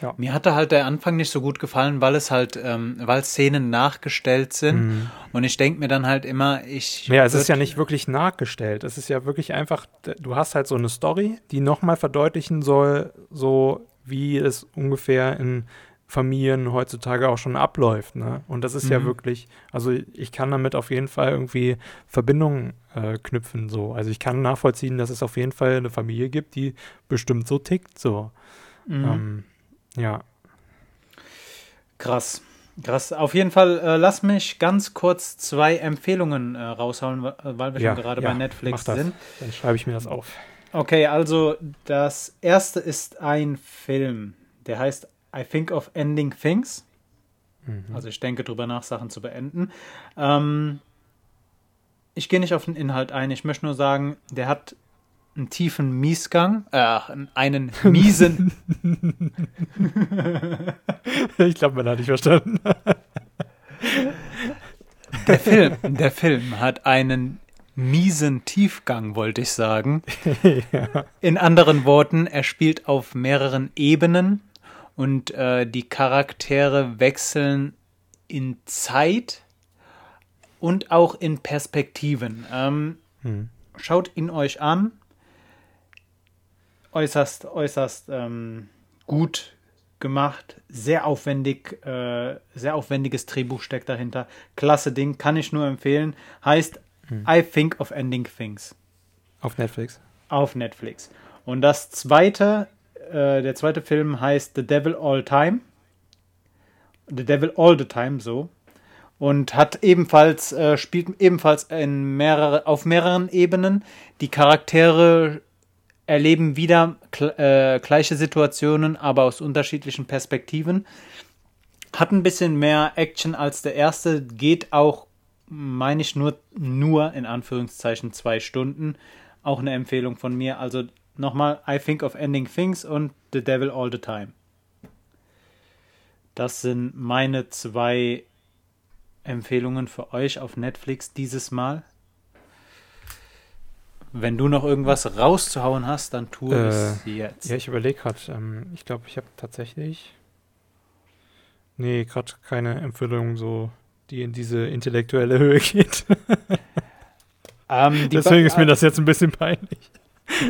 Ja. Mir hatte halt der Anfang nicht so gut gefallen, weil es halt, ähm, weil Szenen nachgestellt sind. Mhm. Und ich denke mir dann halt immer, ich. Ja, es ist ja nicht wirklich nachgestellt. Es ist ja wirklich einfach, du hast halt so eine Story, die nochmal verdeutlichen soll, so wie es ungefähr in Familien heutzutage auch schon abläuft. Ne? Und das ist mhm. ja wirklich, also ich kann damit auf jeden Fall irgendwie Verbindungen äh, knüpfen. So. Also ich kann nachvollziehen, dass es auf jeden Fall eine Familie gibt, die bestimmt so tickt. So. Mhm. Ähm, ja. Krass. Krass. Auf jeden Fall, äh, lass mich ganz kurz zwei Empfehlungen äh, raushauen, weil wir ja, schon gerade ja, bei Netflix sind. Dann schreibe ich mir das auf. Okay, also das erste ist ein Film, der heißt I Think of Ending Things. Mhm. Also ich denke drüber nach, Sachen zu beenden. Ähm, ich gehe nicht auf den Inhalt ein, ich möchte nur sagen, der hat einen tiefen Miesgang, äh, einen *laughs* miesen. ich glaube, man hat nicht verstanden. der Film, der Film hat einen miesen Tiefgang, wollte ich sagen. *laughs* ja. In anderen Worten, er spielt auf mehreren Ebenen und äh, die Charaktere wechseln in Zeit und auch in Perspektiven. Ähm, hm. Schaut ihn euch an. Äußerst, äußerst ähm, gut gemacht, sehr aufwendig, äh, sehr aufwendiges Drehbuch steckt dahinter. Klasse Ding, kann ich nur empfehlen. Heißt hm. I Think of Ending Things. Auf Netflix. Auf Netflix. Und das zweite, äh, der zweite Film heißt The Devil All Time. The Devil All the Time, so. Und hat ebenfalls, äh, spielt ebenfalls in mehrere, auf mehreren Ebenen. Die Charaktere erleben wieder äh, gleiche Situationen, aber aus unterschiedlichen Perspektiven. Hat ein bisschen mehr Action als der erste, geht auch meine ich nur, nur in Anführungszeichen zwei Stunden. Auch eine Empfehlung von mir. Also nochmal, I Think of Ending Things und The Devil All the Time. Das sind meine zwei Empfehlungen für euch auf Netflix dieses Mal. Wenn du noch irgendwas rauszuhauen hast, dann tu Äh, es jetzt. Ja, ich überlege gerade. Ähm, ich glaube, ich habe tatsächlich. Nee, gerade keine Empfehlung, so, die in diese intellektuelle Höhe geht. *laughs* Ähm, die Deswegen ist mir das jetzt ein bisschen peinlich.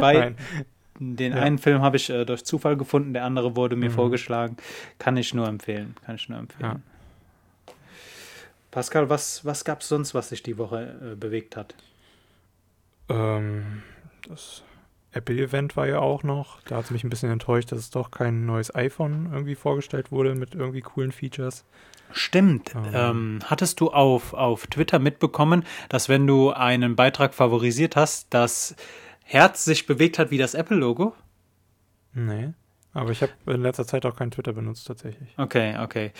bei, Nein. Den Ja. einen Film habe ich äh, durch Zufall gefunden, der andere wurde mir Mhm. vorgeschlagen. Kann ich nur empfehlen. Kann ich nur empfehlen. Pascal, was, was gab es sonst, was sich die Woche äh, bewegt hat? Ähm, das Apple-Event war ja auch noch. Da hat es mich ein bisschen enttäuscht, dass es doch kein neues iPhone irgendwie vorgestellt wurde mit irgendwie coolen Features. Stimmt. Ähm. Ähm, hattest du auf, auf Twitter mitbekommen, dass wenn du einen Beitrag favorisiert hast, das Herz sich bewegt hat wie das Apple-Logo? Nee. Aber ich habe in letzter Zeit auch kein Twitter benutzt, tatsächlich. Okay, okay.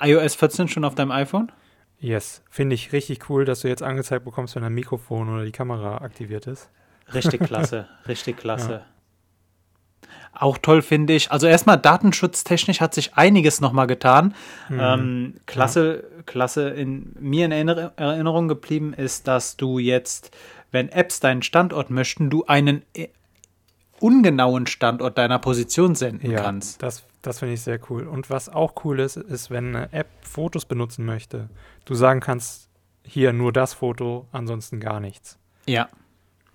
iOS 14 schon auf deinem iPhone? Yes. Finde ich richtig cool, dass du jetzt angezeigt bekommst, wenn ein Mikrofon oder die Kamera aktiviert ist. Richtig klasse, *laughs* richtig klasse. Auch toll finde ich. Also erstmal datenschutztechnisch hat sich einiges nochmal getan. Mhm. Ähm, klasse, klasse in mir in Erinner Erinnerung geblieben ist, dass du jetzt, wenn Apps deinen Standort möchten, du einen äh, ungenauen Standort deiner Position senden Ja, kannst. das, das finde ich sehr cool. Und was auch cool ist, ist, wenn eine App Fotos benutzen möchte, du sagen kannst, hier nur das Foto, ansonsten gar nichts. Ja.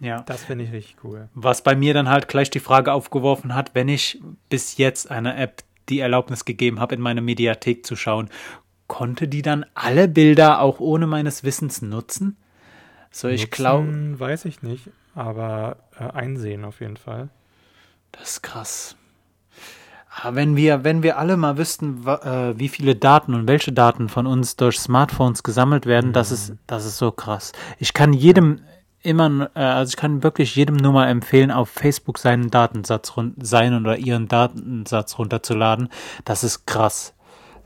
Ja. Das finde ich richtig cool. Was bei mir dann halt gleich die Frage aufgeworfen hat, wenn ich bis jetzt einer App die Erlaubnis gegeben habe, in meine Mediathek zu schauen, konnte die dann alle Bilder auch ohne meines Wissens nutzen? So, ich glaube, Weiß ich nicht, aber äh, einsehen auf jeden Fall. das ist krass. Aber wenn wir, wenn wir alle mal wüssten, äh, wie viele Daten und welche Daten von uns durch Smartphones gesammelt werden, das ist, das ist so krass. Ich kann jedem immer, äh, also ich kann wirklich jedem nur mal empfehlen, auf Facebook seinen Datensatz run seinen oder ihren Datensatz runterzuladen. Das ist krass.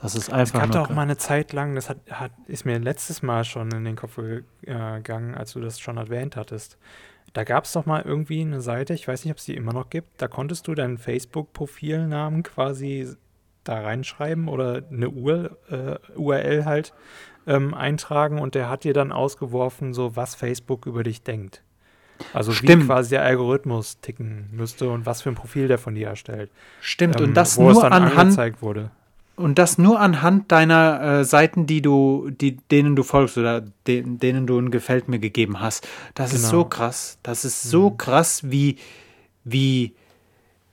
Das ist Es einfach gab nur doch mal eine Zeit lang, das hat, hat, ist mir letztes Mal schon in den Kopf äh, gegangen, als du das schon erwähnt hattest. Da gab es doch mal irgendwie eine Seite, ich weiß nicht, ob es die immer noch gibt, da konntest du deinen Facebook-Profilnamen quasi da reinschreiben oder eine URL, äh, URL halt ähm, eintragen und der hat dir dann ausgeworfen, so was Facebook über dich denkt. Also Stimmt. wie quasi der Algorithmus ticken müsste und was für ein Profil der von dir erstellt. Stimmt, Ähm, und das nur anhand angezeigt wurde. Und das nur anhand deiner äh, Seiten, die du, die, denen du folgst oder de denen du ein Gefällt mir gegeben hast. Das ist Genau. so krass. Das ist so krass, wie, wie,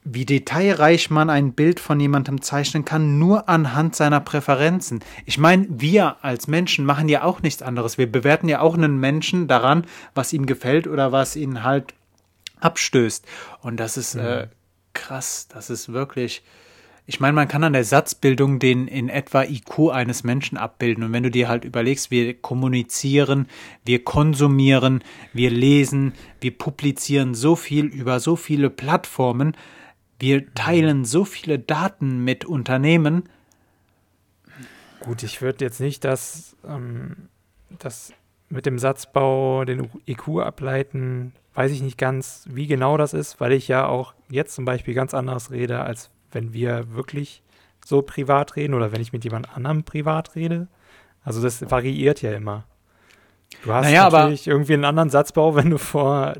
wie detailreich man ein Bild von jemandem zeichnen kann, nur anhand seiner Präferenzen. Ich meine, wir als Menschen machen ja auch nichts anderes. Wir bewerten ja auch einen Menschen daran, was ihm gefällt oder was ihn halt abstößt. Und das ist äh, krass. Das ist wirklich. Ich meine, man kann an der Satzbildung den in etwa IQ eines Menschen abbilden. Und wenn du dir halt überlegst, wir kommunizieren, wir konsumieren, wir lesen, wir publizieren so viel über so viele Plattformen, wir teilen so viele Daten mit Unternehmen. Gut, ich würde jetzt nicht das, ähm, das mit dem Satzbau, den IQ ableiten, weiß ich nicht ganz, wie genau das ist, weil ich ja auch jetzt zum Beispiel ganz anders rede, als wenn wir wirklich so privat reden oder wenn ich mit jemand anderem privat rede. Also das variiert ja immer. Du hast Naja, natürlich irgendwie einen anderen Satzbau, wenn du vor,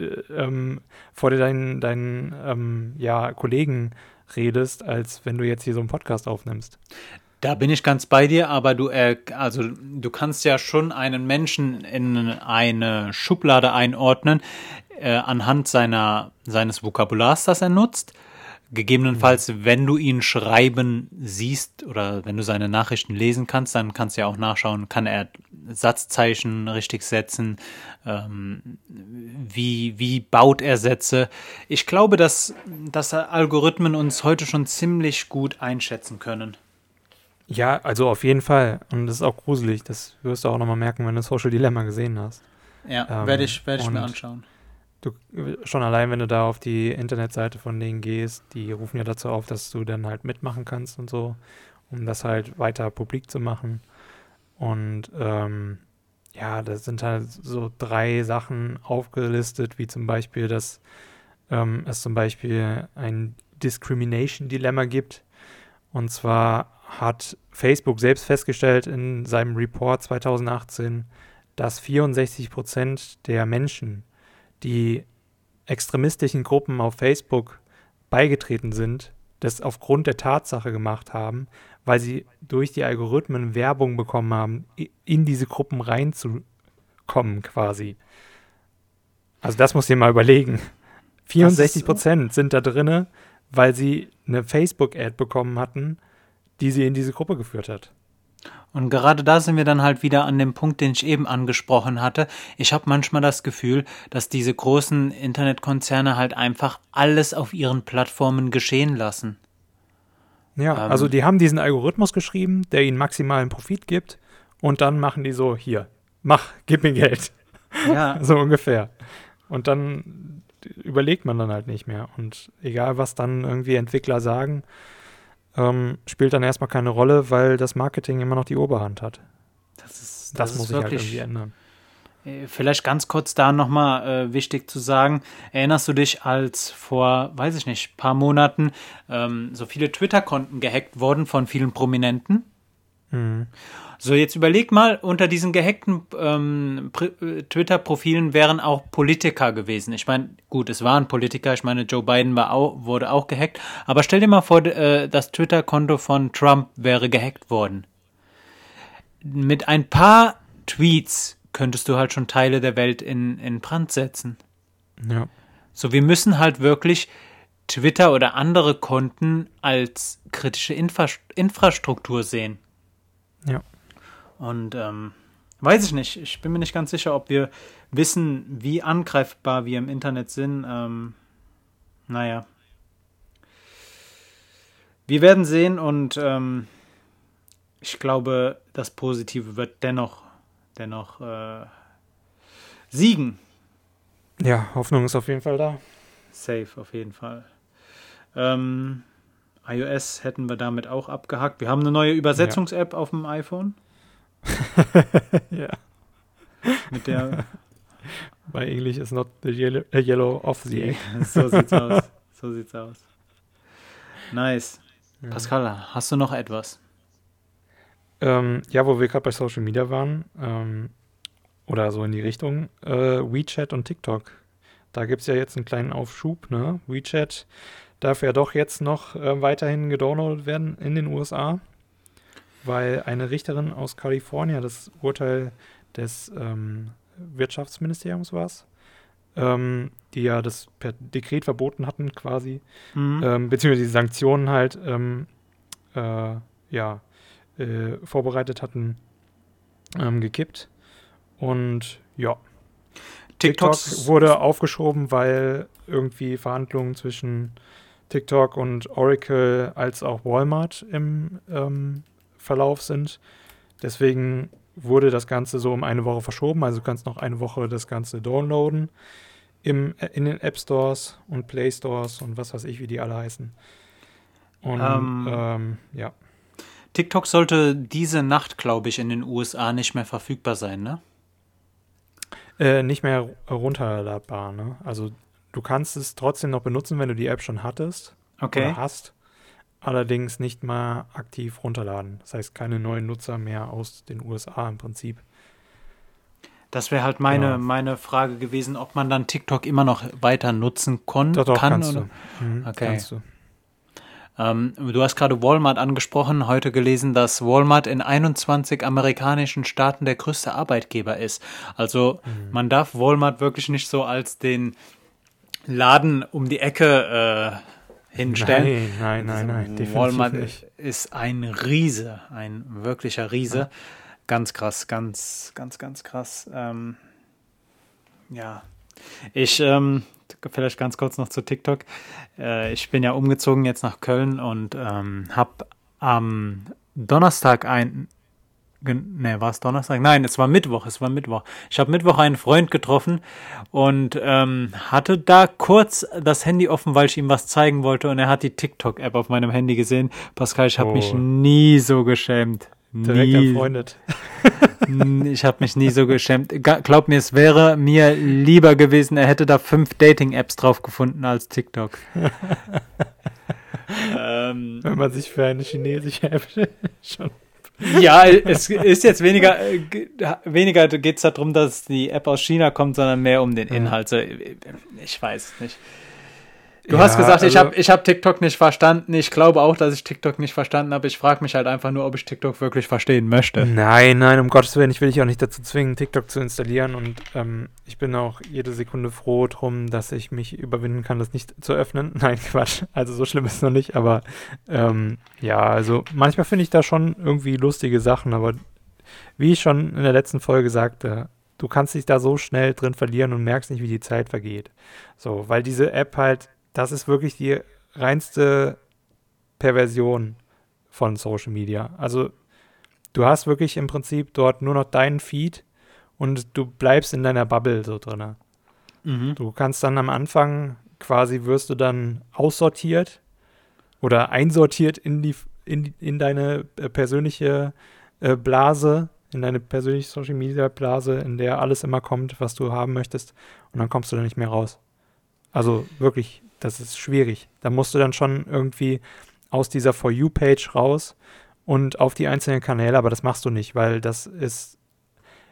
ähm, vor deinen, deinen ähm, ja, Kollegen redest, als wenn du jetzt hier so einen Podcast aufnimmst. Da bin ich ganz bei dir, aber du, äh, also du kannst ja schon einen Menschen in eine Schublade einordnen äh, anhand seiner seines Vokabulars, das er nutzt. Gegebenenfalls, wenn du ihn schreiben siehst oder wenn du seine Nachrichten lesen kannst, dann kannst du ja auch nachschauen, kann er Satzzeichen richtig setzen, ähm, wie, wie baut er Sätze. Ich glaube, dass, dass Algorithmen uns heute schon ziemlich gut einschätzen können. Ja, also auf jeden Fall. Und das ist auch gruselig. Das wirst du auch nochmal merken, wenn du Social Dilemma gesehen hast. Ja, Ähm, werde ich, werd ich mir anschauen. Du, schon allein, wenn du da auf die Internetseite von denen gehst, die rufen ja dazu auf, dass du dann halt mitmachen kannst und so, um das halt weiter publik zu machen. Und ähm, ja, das sind halt so drei Sachen aufgelistet, wie zum Beispiel, dass ähm, es zum Beispiel ein Discrimination-Dilemma gibt. Und zwar hat Facebook selbst festgestellt in seinem Report 2018, dass 64 Prozent der Menschen, die extremistischen Gruppen auf Facebook beigetreten sind, das aufgrund der Tatsache gemacht haben, weil sie durch die Algorithmen Werbung bekommen haben, in diese Gruppen reinzukommen quasi. Also das muss ihr mal überlegen. 64 Prozent sind da drinne, weil sie eine Facebook-Ad bekommen hatten, die sie in diese Gruppe geführt hat. Und gerade da sind wir dann halt wieder an dem Punkt, den ich eben angesprochen hatte. Ich habe manchmal das Gefühl, dass diese großen Internetkonzerne halt einfach alles auf ihren Plattformen geschehen lassen. Ja, ähm, also die haben diesen Algorithmus geschrieben, der ihnen maximalen Profit gibt und dann machen die so, hier, mach, gib mir Geld. Ja. *laughs* so ungefähr. Und dann überlegt man dann halt nicht mehr. Und egal, was dann irgendwie Entwickler sagen, ähm, spielt dann erstmal keine Rolle, weil das Marketing immer noch die Oberhand hat. Das, ist, das, das muss sich halt irgendwie ändern. Äh, vielleicht ganz kurz da nochmal äh, wichtig zu sagen, erinnerst du dich, als vor, weiß ich nicht, paar Monaten ähm, so viele Twitter-Konten gehackt wurden von vielen Prominenten? Mhm. So, jetzt überleg mal, unter diesen gehackten ähm, äh, Twitter-Profilen wären auch Politiker gewesen. Ich meine, gut, es waren Politiker, ich meine, Joe Biden war auch, wurde auch gehackt, aber stell dir mal vor, äh, das Twitter-Konto von Trump wäre gehackt worden. Mit ein paar Tweets könntest du halt schon Teile der Welt in, in Brand setzen. Ja. So, wir müssen halt wirklich Twitter oder andere Konten als kritische Infra Infrastruktur sehen. Ja. Und ähm, weiß ich nicht. Ich bin mir nicht ganz sicher, ob wir wissen, wie angreifbar wir im Internet sind. Ähm, naja. Wir werden sehen und ähm, ich glaube, das Positive wird dennoch, dennoch äh, siegen. Ja, Hoffnung ist auf jeden Fall da. Safe, auf jeden Fall. Ähm, iOS hätten wir damit auch abgehakt. Wir haben eine neue Übersetzungs-App ja. auf dem iPhone. *laughs* ja. Mit der. *laughs* Bei Englisch ist not the yellow, uh, yellow of the egg. *laughs* so sieht's aus. So sieht's aus. Nice. Ja. Pascal, hast du noch etwas? Ähm, ja, wo wir gerade bei Social Media waren, ähm, oder so in die Richtung, äh, WeChat und TikTok. Da gibt es ja jetzt einen kleinen Aufschub, ne? WeChat darf ja doch jetzt noch äh, weiterhin gedownloadet werden in den USA weil eine Richterin aus Kalifornien das Urteil des ähm, Wirtschaftsministeriums war ähm, die ja das per Dekret verboten hatten quasi, mhm. ähm, beziehungsweise die Sanktionen halt ähm, äh, ja, äh, vorbereitet hatten, ähm, gekippt. Und ja, TikTok wurde aufgeschoben, weil irgendwie Verhandlungen zwischen TikTok und Oracle als auch Walmart im ähm, Verlauf sind. Deswegen wurde das Ganze so um eine Woche verschoben. Also du kannst noch eine Woche das Ganze downloaden im, in den App Stores und Play Stores und was weiß ich, wie die alle heißen. Und ähm, ähm, ja. TikTok sollte diese Nacht, glaube ich, in den USA nicht mehr verfügbar sein, ne? Äh, nicht mehr runterladbar, ne? Also du kannst es trotzdem noch benutzen, wenn du die App schon hattest okay. oder hast allerdings nicht mal aktiv runterladen. Das heißt, keine neuen Nutzer mehr aus den USA im Prinzip. Das wäre halt meine, genau. meine Frage gewesen, ob man dann TikTok immer noch weiter nutzen kon doch, doch, kann. Kannst oder? Du. Mhm, okay. Kannst du. Ähm, du hast gerade Walmart angesprochen, heute gelesen, dass Walmart in 21 amerikanischen Staaten der größte Arbeitgeber ist. Also mhm. man darf Walmart wirklich nicht so als den Laden um die Ecke äh, hinstellen. Nein, nein, nein, nein. Walmart nicht. ist ein Riese, ein wirklicher Riese. Ja. Ganz krass, ganz, ganz, ganz krass. Ähm, ja, ich, ähm, vielleicht ganz kurz noch zu TikTok. Äh, ich bin ja umgezogen jetzt nach Köln und ähm, habe am Donnerstag ein, Ne, war es Donnerstag? Nein, es war Mittwoch. Es war Mittwoch. Ich habe Mittwoch einen Freund getroffen und ähm, hatte da kurz das Handy offen, weil ich ihm was zeigen wollte. Und er hat die TikTok-App auf meinem Handy gesehen. Pascal, ich habe oh. mich nie so geschämt. Direkt nie. entfreundet. *laughs* ich habe mich nie so geschämt. Glaub mir, es wäre mir lieber gewesen, er hätte da fünf Dating-Apps drauf gefunden als TikTok. *laughs* ähm, Wenn man sich für eine chinesische App *laughs* schon Ja, es ist jetzt weniger, äh, weniger geht es darum, dass die App aus China kommt, sondern mehr um den Inhalt. Ich weiß es nicht. Du ja, hast gesagt, also, ich habe ich hab TikTok nicht verstanden. Ich glaube auch, dass ich TikTok nicht verstanden habe. Ich frage mich halt einfach nur, ob ich TikTok wirklich verstehen möchte. Nein, nein, um Gottes Willen. Ich will dich auch nicht dazu zwingen, TikTok zu installieren. Und ähm, ich bin auch jede Sekunde froh drum, dass ich mich überwinden kann, das nicht zu öffnen. *laughs* Nein, Quatsch. Also so schlimm ist es noch nicht. Aber ähm, ja, also manchmal finde ich da schon irgendwie lustige Sachen. Aber wie ich schon in der letzten Folge sagte, du kannst dich da so schnell drin verlieren und merkst nicht, wie die Zeit vergeht. So, weil diese App halt das ist wirklich die reinste Perversion von Social Media. Also du hast wirklich im Prinzip dort nur noch deinen Feed und du bleibst in deiner Bubble so drin. Mhm. Du kannst dann am Anfang quasi wirst du dann aussortiert oder einsortiert in die in, in deine äh, persönliche äh, Blase, in deine persönliche Social Media Blase, in der alles immer kommt, was du haben möchtest und dann kommst du da nicht mehr raus. Also wirklich das ist schwierig. Da musst du dann schon irgendwie aus dieser For You-Page raus und auf die einzelnen Kanäle, aber das machst du nicht, weil das ist,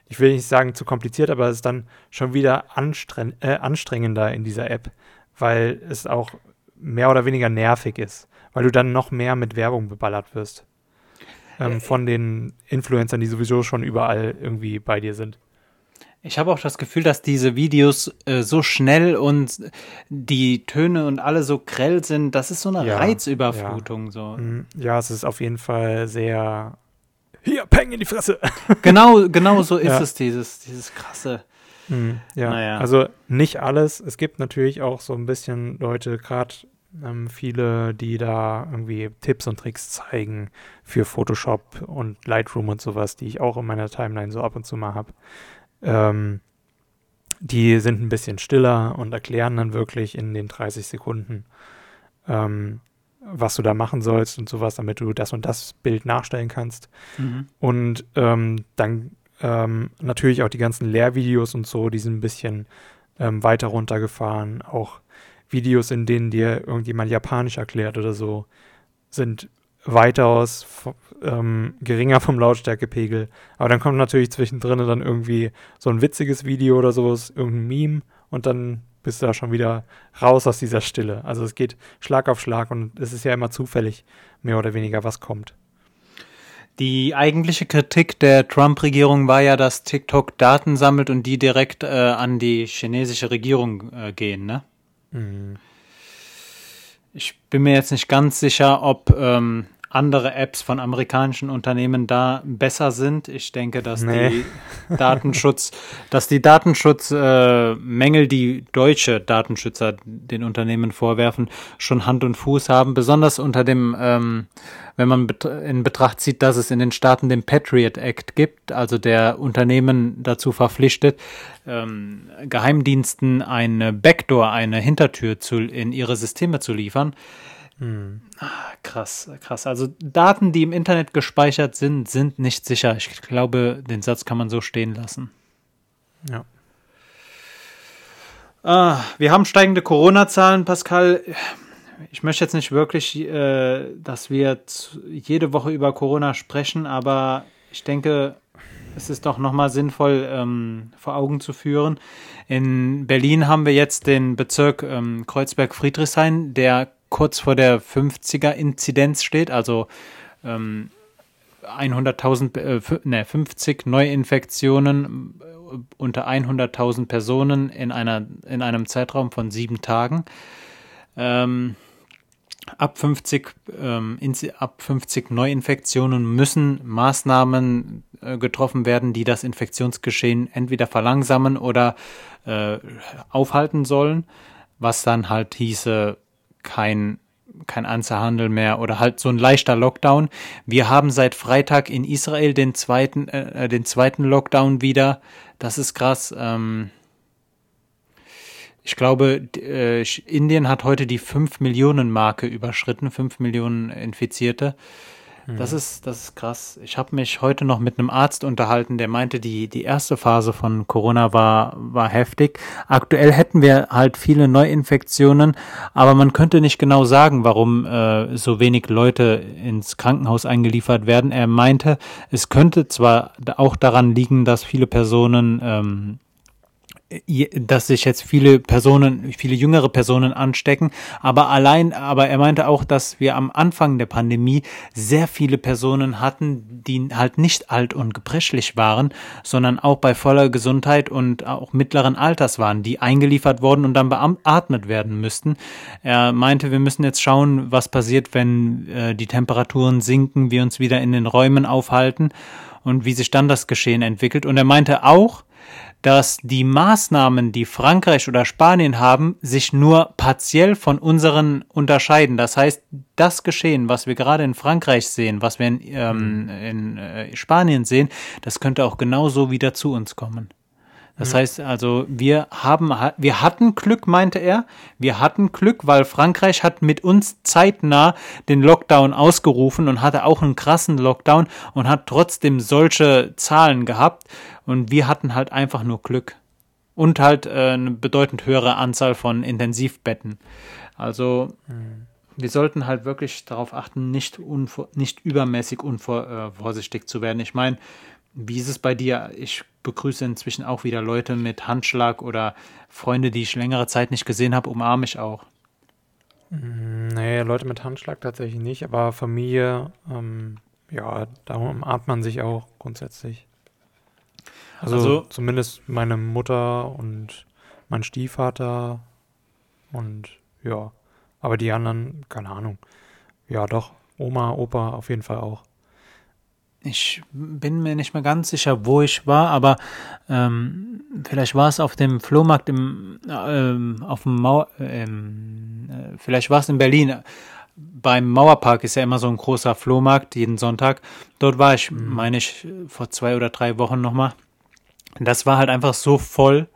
ich will nicht sagen zu kompliziert, aber es ist dann schon wieder anstreng äh, anstrengender in dieser App, weil es auch mehr oder weniger nervig ist, weil du dann noch mehr mit Werbung beballert wirst. Ähm, von den Influencern, die sowieso schon überall irgendwie bei dir sind. Ich habe auch das Gefühl, dass diese Videos äh, so schnell und die Töne und alle so grell sind, das ist so eine ja, Reizüberflutung. Ja. So. Mhm. ja, es ist auf jeden Fall sehr hier, Peng in die Fresse. *laughs* Genau, genau so ist ja. es, dieses, dieses krasse. Mhm, ja, naja. also nicht alles. Es gibt natürlich auch so ein bisschen Leute, gerade ähm, viele, die da irgendwie Tipps und Tricks zeigen für Photoshop und Lightroom und sowas, die ich auch in meiner Timeline so ab und zu mal habe. Ähm, die sind ein bisschen stiller und erklären dann wirklich in den 30 Sekunden, ähm, was du da machen sollst und sowas, damit du das und das Bild nachstellen kannst. Mhm. Und ähm, dann ähm, natürlich auch die ganzen Lehrvideos und so, die sind ein bisschen ähm, weiter runtergefahren. Auch Videos, in denen dir irgendjemand Japanisch erklärt oder so, sind weitaus ähm, geringer vom Lautstärkepegel. Aber dann kommt natürlich zwischendrin dann irgendwie so ein witziges Video oder sowas, irgendein Meme und dann bist du da schon wieder raus aus dieser Stille. Also es geht Schlag auf Schlag und es ist ja immer zufällig, mehr oder weniger, was kommt. Die eigentliche Kritik der Trump-Regierung war ja, dass TikTok Daten sammelt und die direkt äh, an die chinesische Regierung äh, gehen, ne? Mhm. Ich bin mir jetzt nicht ganz sicher, ob ähm, andere Apps von amerikanischen Unternehmen da besser sind. Ich denke, dass nee. die *laughs* Datenschutz, dass die Datenschutzmängel, äh, die deutsche Datenschützer den Unternehmen vorwerfen, schon Hand und Fuß haben. Besonders unter dem, ähm, wenn man in Betracht zieht, dass es in den Staaten den Patriot Act gibt, also der Unternehmen dazu verpflichtet, ähm, Geheimdiensten eine Backdoor, eine Hintertür zu, in ihre Systeme zu liefern. Hm. Ah, krass, krass. Also Daten, die im Internet gespeichert sind, sind nicht sicher. Ich glaube, den Satz kann man so stehen lassen. Ja. Ah, wir haben steigende Corona-Zahlen, Pascal. Ich möchte jetzt nicht wirklich, äh, dass wir jede Woche über Corona sprechen, aber ich denke, es ist doch nochmal sinnvoll ähm, vor Augen zu führen. In Berlin haben wir jetzt den Bezirk ähm, Kreuzberg-Friedrichshain, der kurz vor der 50er-Inzidenz steht, also ähm, 100.000, äh, ne, 50 Neuinfektionen äh, unter 100.000 Personen in, einer, in einem Zeitraum von sieben Tagen. Ähm, ab 50, ähm, ab 50 Neuinfektionen müssen Maßnahmen äh, getroffen werden, die das Infektionsgeschehen entweder verlangsamen oder äh, aufhalten sollen, was dann halt hieße kein, kein Einzelhandel mehr oder halt so ein leichter Lockdown. Wir haben seit Freitag in Israel den zweiten, äh, den zweiten Lockdown wieder. Das ist krass. Ähm, ich glaube, äh, Indien hat heute die 5 Millionen Marke überschritten, 5 Millionen Infizierte. Das ist, das ist krass. Ich habe mich heute noch mit einem Arzt unterhalten, der meinte, die, die erste Phase von Corona war, war heftig. Aktuell hätten wir halt viele Neuinfektionen, aber man könnte nicht genau sagen, warum äh, so wenig Leute ins Krankenhaus eingeliefert werden. Er meinte, es könnte zwar auch daran liegen, dass viele Personen ähm, dass sich jetzt viele Personen, viele jüngere Personen anstecken, aber allein, aber er meinte auch, dass wir am Anfang der Pandemie sehr viele Personen hatten, die halt nicht alt und gebrechlich waren, sondern auch bei voller Gesundheit und auch mittleren Alters waren, die eingeliefert wurden und dann beatmet werden müssten. Er meinte, wir müssen jetzt schauen, was passiert, wenn äh, die Temperaturen sinken, wir uns wieder in den Räumen aufhalten und wie sich dann das Geschehen entwickelt. Und er meinte auch, dass die Maßnahmen, die Frankreich oder Spanien haben, sich nur partiell von unseren unterscheiden. Das heißt, das Geschehen, was wir gerade in Frankreich sehen, was wir in, ähm, mhm. in äh, Spanien sehen, das könnte auch genauso wieder zu uns kommen. Das mhm. heißt also, wir haben, wir hatten Glück, meinte er. Wir hatten Glück, weil Frankreich hat mit uns zeitnah den Lockdown ausgerufen und hatte auch einen krassen Lockdown und hat trotzdem solche Zahlen gehabt. Und wir hatten halt einfach nur Glück. Und halt äh, eine bedeutend höhere Anzahl von Intensivbetten. Also mhm. wir sollten halt wirklich darauf achten, nicht, nicht übermäßig unvorsichtig äh, zu werden. Ich meine, wie ist es bei dir? Ich begrüße inzwischen auch wieder Leute mit Handschlag oder Freunde, die ich längere Zeit nicht gesehen habe, umarme ich auch. Nee, Leute mit Handschlag tatsächlich nicht, aber Familie, ähm, ja, da umarmt man sich auch grundsätzlich. Also, also zumindest meine Mutter und mein Stiefvater und ja, aber die anderen, keine Ahnung. Ja, doch, Oma, Opa auf jeden Fall auch. Ich bin mir nicht mehr ganz sicher, wo ich war, aber ähm, vielleicht war es auf dem Flohmarkt im, ähm, auf dem Mauer, ähm, äh, vielleicht war es in Berlin. Beim Mauerpark ist ja immer so ein großer Flohmarkt jeden Sonntag. Dort war ich, mhm. meine ich, vor zwei oder drei Wochen nochmal. Das war halt einfach so voll.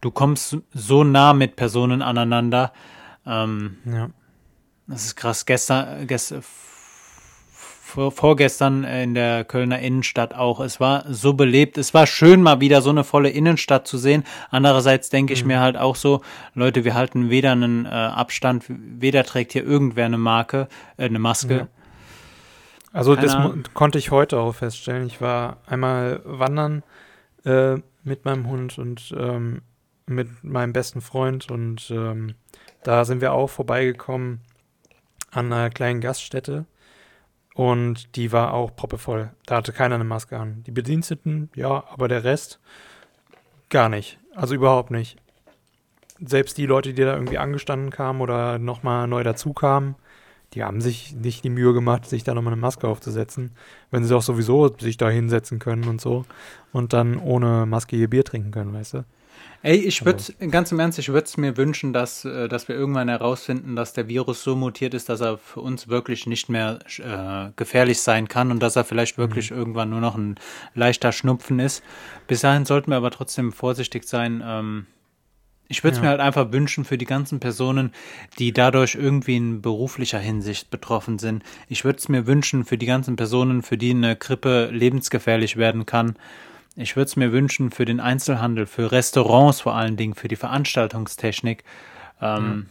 Du kommst so nah mit Personen aneinander. Ähm, ja. Das ist krass. Gestern, gestern, vorgestern in der Kölner Innenstadt auch. Es war so belebt. Es war schön, mal wieder so eine volle Innenstadt zu sehen. Andererseits denke ich mhm. mir halt auch so, Leute, wir halten weder einen äh, Abstand, weder trägt hier irgendwer eine Marke, äh, eine Maske. Ja. Also Keiner. das konnte ich heute auch feststellen. Ich war einmal wandern äh, mit meinem Hund und ähm, mit meinem besten Freund und ähm, da sind wir auch vorbeigekommen an einer kleinen Gaststätte und die war auch proppevoll. Da hatte keiner eine Maske an. Die Bediensteten, ja, aber der Rest gar nicht. Also überhaupt nicht. Selbst die Leute, die da irgendwie angestanden kamen oder nochmal neu dazu kamen, die haben sich nicht die Mühe gemacht, sich da nochmal eine Maske aufzusetzen, wenn sie doch sowieso sich da hinsetzen können und so und dann ohne Maske ihr Bier trinken können, weißt du? Ey, ich würde also. ganz im Ernst, ich würde es mir wünschen, dass, äh, dass wir irgendwann herausfinden, dass der Virus so mutiert ist, dass er für uns wirklich nicht mehr äh, gefährlich sein kann und dass er vielleicht wirklich mhm. irgendwann nur noch ein leichter Schnupfen ist. Bis dahin sollten wir aber trotzdem vorsichtig sein. Ähm, ich würde es ja. mir halt einfach wünschen für die ganzen Personen, die dadurch irgendwie in beruflicher Hinsicht betroffen sind. Ich würde es mir wünschen für die ganzen Personen, für die eine Grippe lebensgefährlich werden kann. Ich würde es mir wünschen für den Einzelhandel, für Restaurants vor allen Dingen, für die Veranstaltungstechnik ähm,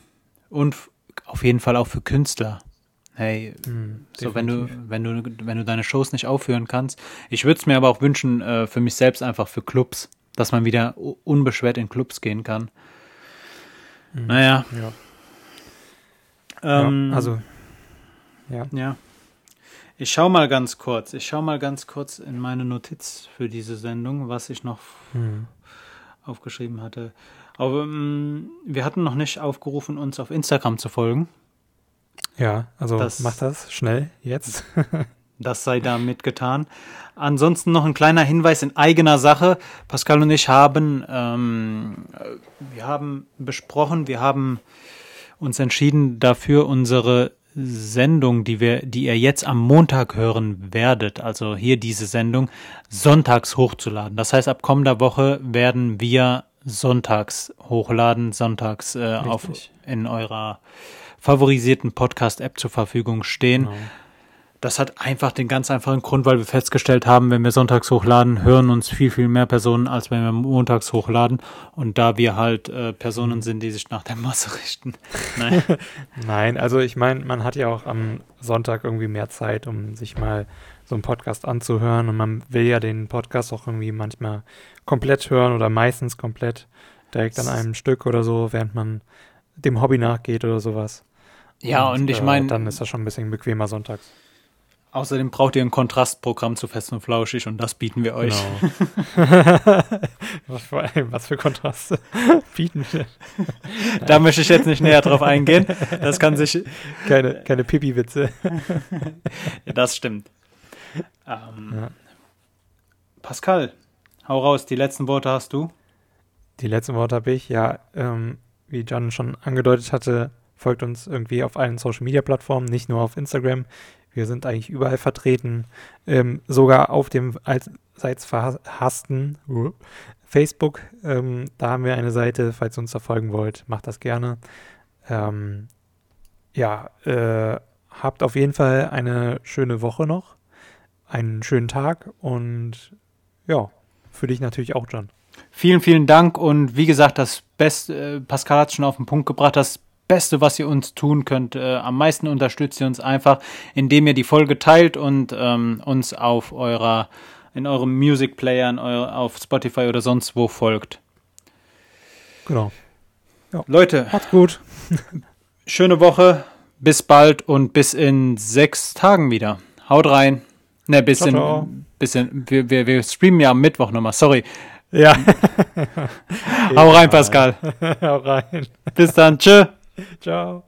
ja. und auf jeden Fall auch für Künstler. Hey, mhm, so wenn du, wenn du, wenn du deine Shows nicht aufführen kannst. Ich würde es mir aber auch wünschen, äh, für mich selbst einfach für Clubs, dass man wieder unbeschwert in Clubs gehen kann. Mhm. Naja. Ja. Ähm, ja, also, ja. Ja. Ich schau mal ganz kurz. Ich schau mal ganz kurz in meine Notiz für diese Sendung, was ich noch mhm. aufgeschrieben hatte. Aber ähm, wir hatten noch nicht aufgerufen, uns auf Instagram zu folgen. Ja, also das, mach das schnell jetzt. *laughs* das sei damit getan. Ansonsten noch ein kleiner Hinweis in eigener Sache. Pascal und ich haben, ähm, wir haben besprochen, wir haben uns entschieden dafür, unsere Sendung, die wir, die ihr jetzt am Montag hören werdet, also hier diese Sendung, sonntags hochzuladen. Das heißt, ab kommender Woche werden wir sonntags hochladen, sonntags äh, auf, in eurer favorisierten Podcast-App zur Verfügung stehen. Genau. Das hat einfach den ganz einfachen Grund, weil wir festgestellt haben, wenn wir sonntags hochladen, hören uns viel, viel mehr Personen, als wenn wir montags hochladen. Und da wir halt äh, Personen sind, die sich nach der Masse richten. *laughs* Nein, Nein also ich meine, man hat ja auch am Sonntag irgendwie mehr Zeit, um sich mal so einen Podcast anzuhören. Und man will ja den Podcast auch irgendwie manchmal komplett hören oder meistens komplett direkt an einem Stück oder so, während man dem Hobby nachgeht oder sowas. Ja, und, und ich meine. Äh, dann ist das schon ein bisschen bequemer sonntags. Außerdem braucht ihr ein Kontrastprogramm zu Fest und Flauschig und das bieten wir euch. Genau. *laughs* was, für, was, für, Kontraste *laughs* bieten wir? da möchte ich jetzt nicht näher drauf eingehen. Das kann sich. Keine, keine Pipi-Witze. *laughs* ja, das stimmt. Ähm, ja. Pascal, hau raus, die letzten Worte hast du. Die letzten Worte habe ich, ja, ähm, wie John schon angedeutet hatte, folgt uns irgendwie auf allen Social Media Plattformen, nicht nur auf Instagram. Wir sind eigentlich überall vertreten, ähm, sogar auf dem allseits verhassten Facebook. Ähm, da haben wir eine Seite, falls ihr uns da folgen wollt, macht das gerne. Ähm, ja, äh, habt auf jeden Fall eine schöne Woche noch, einen schönen Tag und ja, für dich natürlich auch, John. Vielen, vielen Dank und wie gesagt, das Beste, äh, Pascal hat es schon auf den Punkt gebracht, das Beste, was ihr uns tun könnt. Äh, am meisten unterstützt ihr uns einfach, indem ihr die Folge teilt und ähm, uns auf eurer, in eurem Music Player, in euer, auf Spotify oder sonst wo folgt. Genau. Ja. Leute, macht's gut. *laughs* schöne Woche. Bis bald und bis in sechs Tagen wieder. Haut rein. Ne, bis ciao, in, ciao. Bis in, wir, wir, wir streamen ja am Mittwoch nochmal. Sorry. Ja. *laughs* Hau rein, Pascal. *laughs* Hau rein. Bis dann. Tschö. Ciao.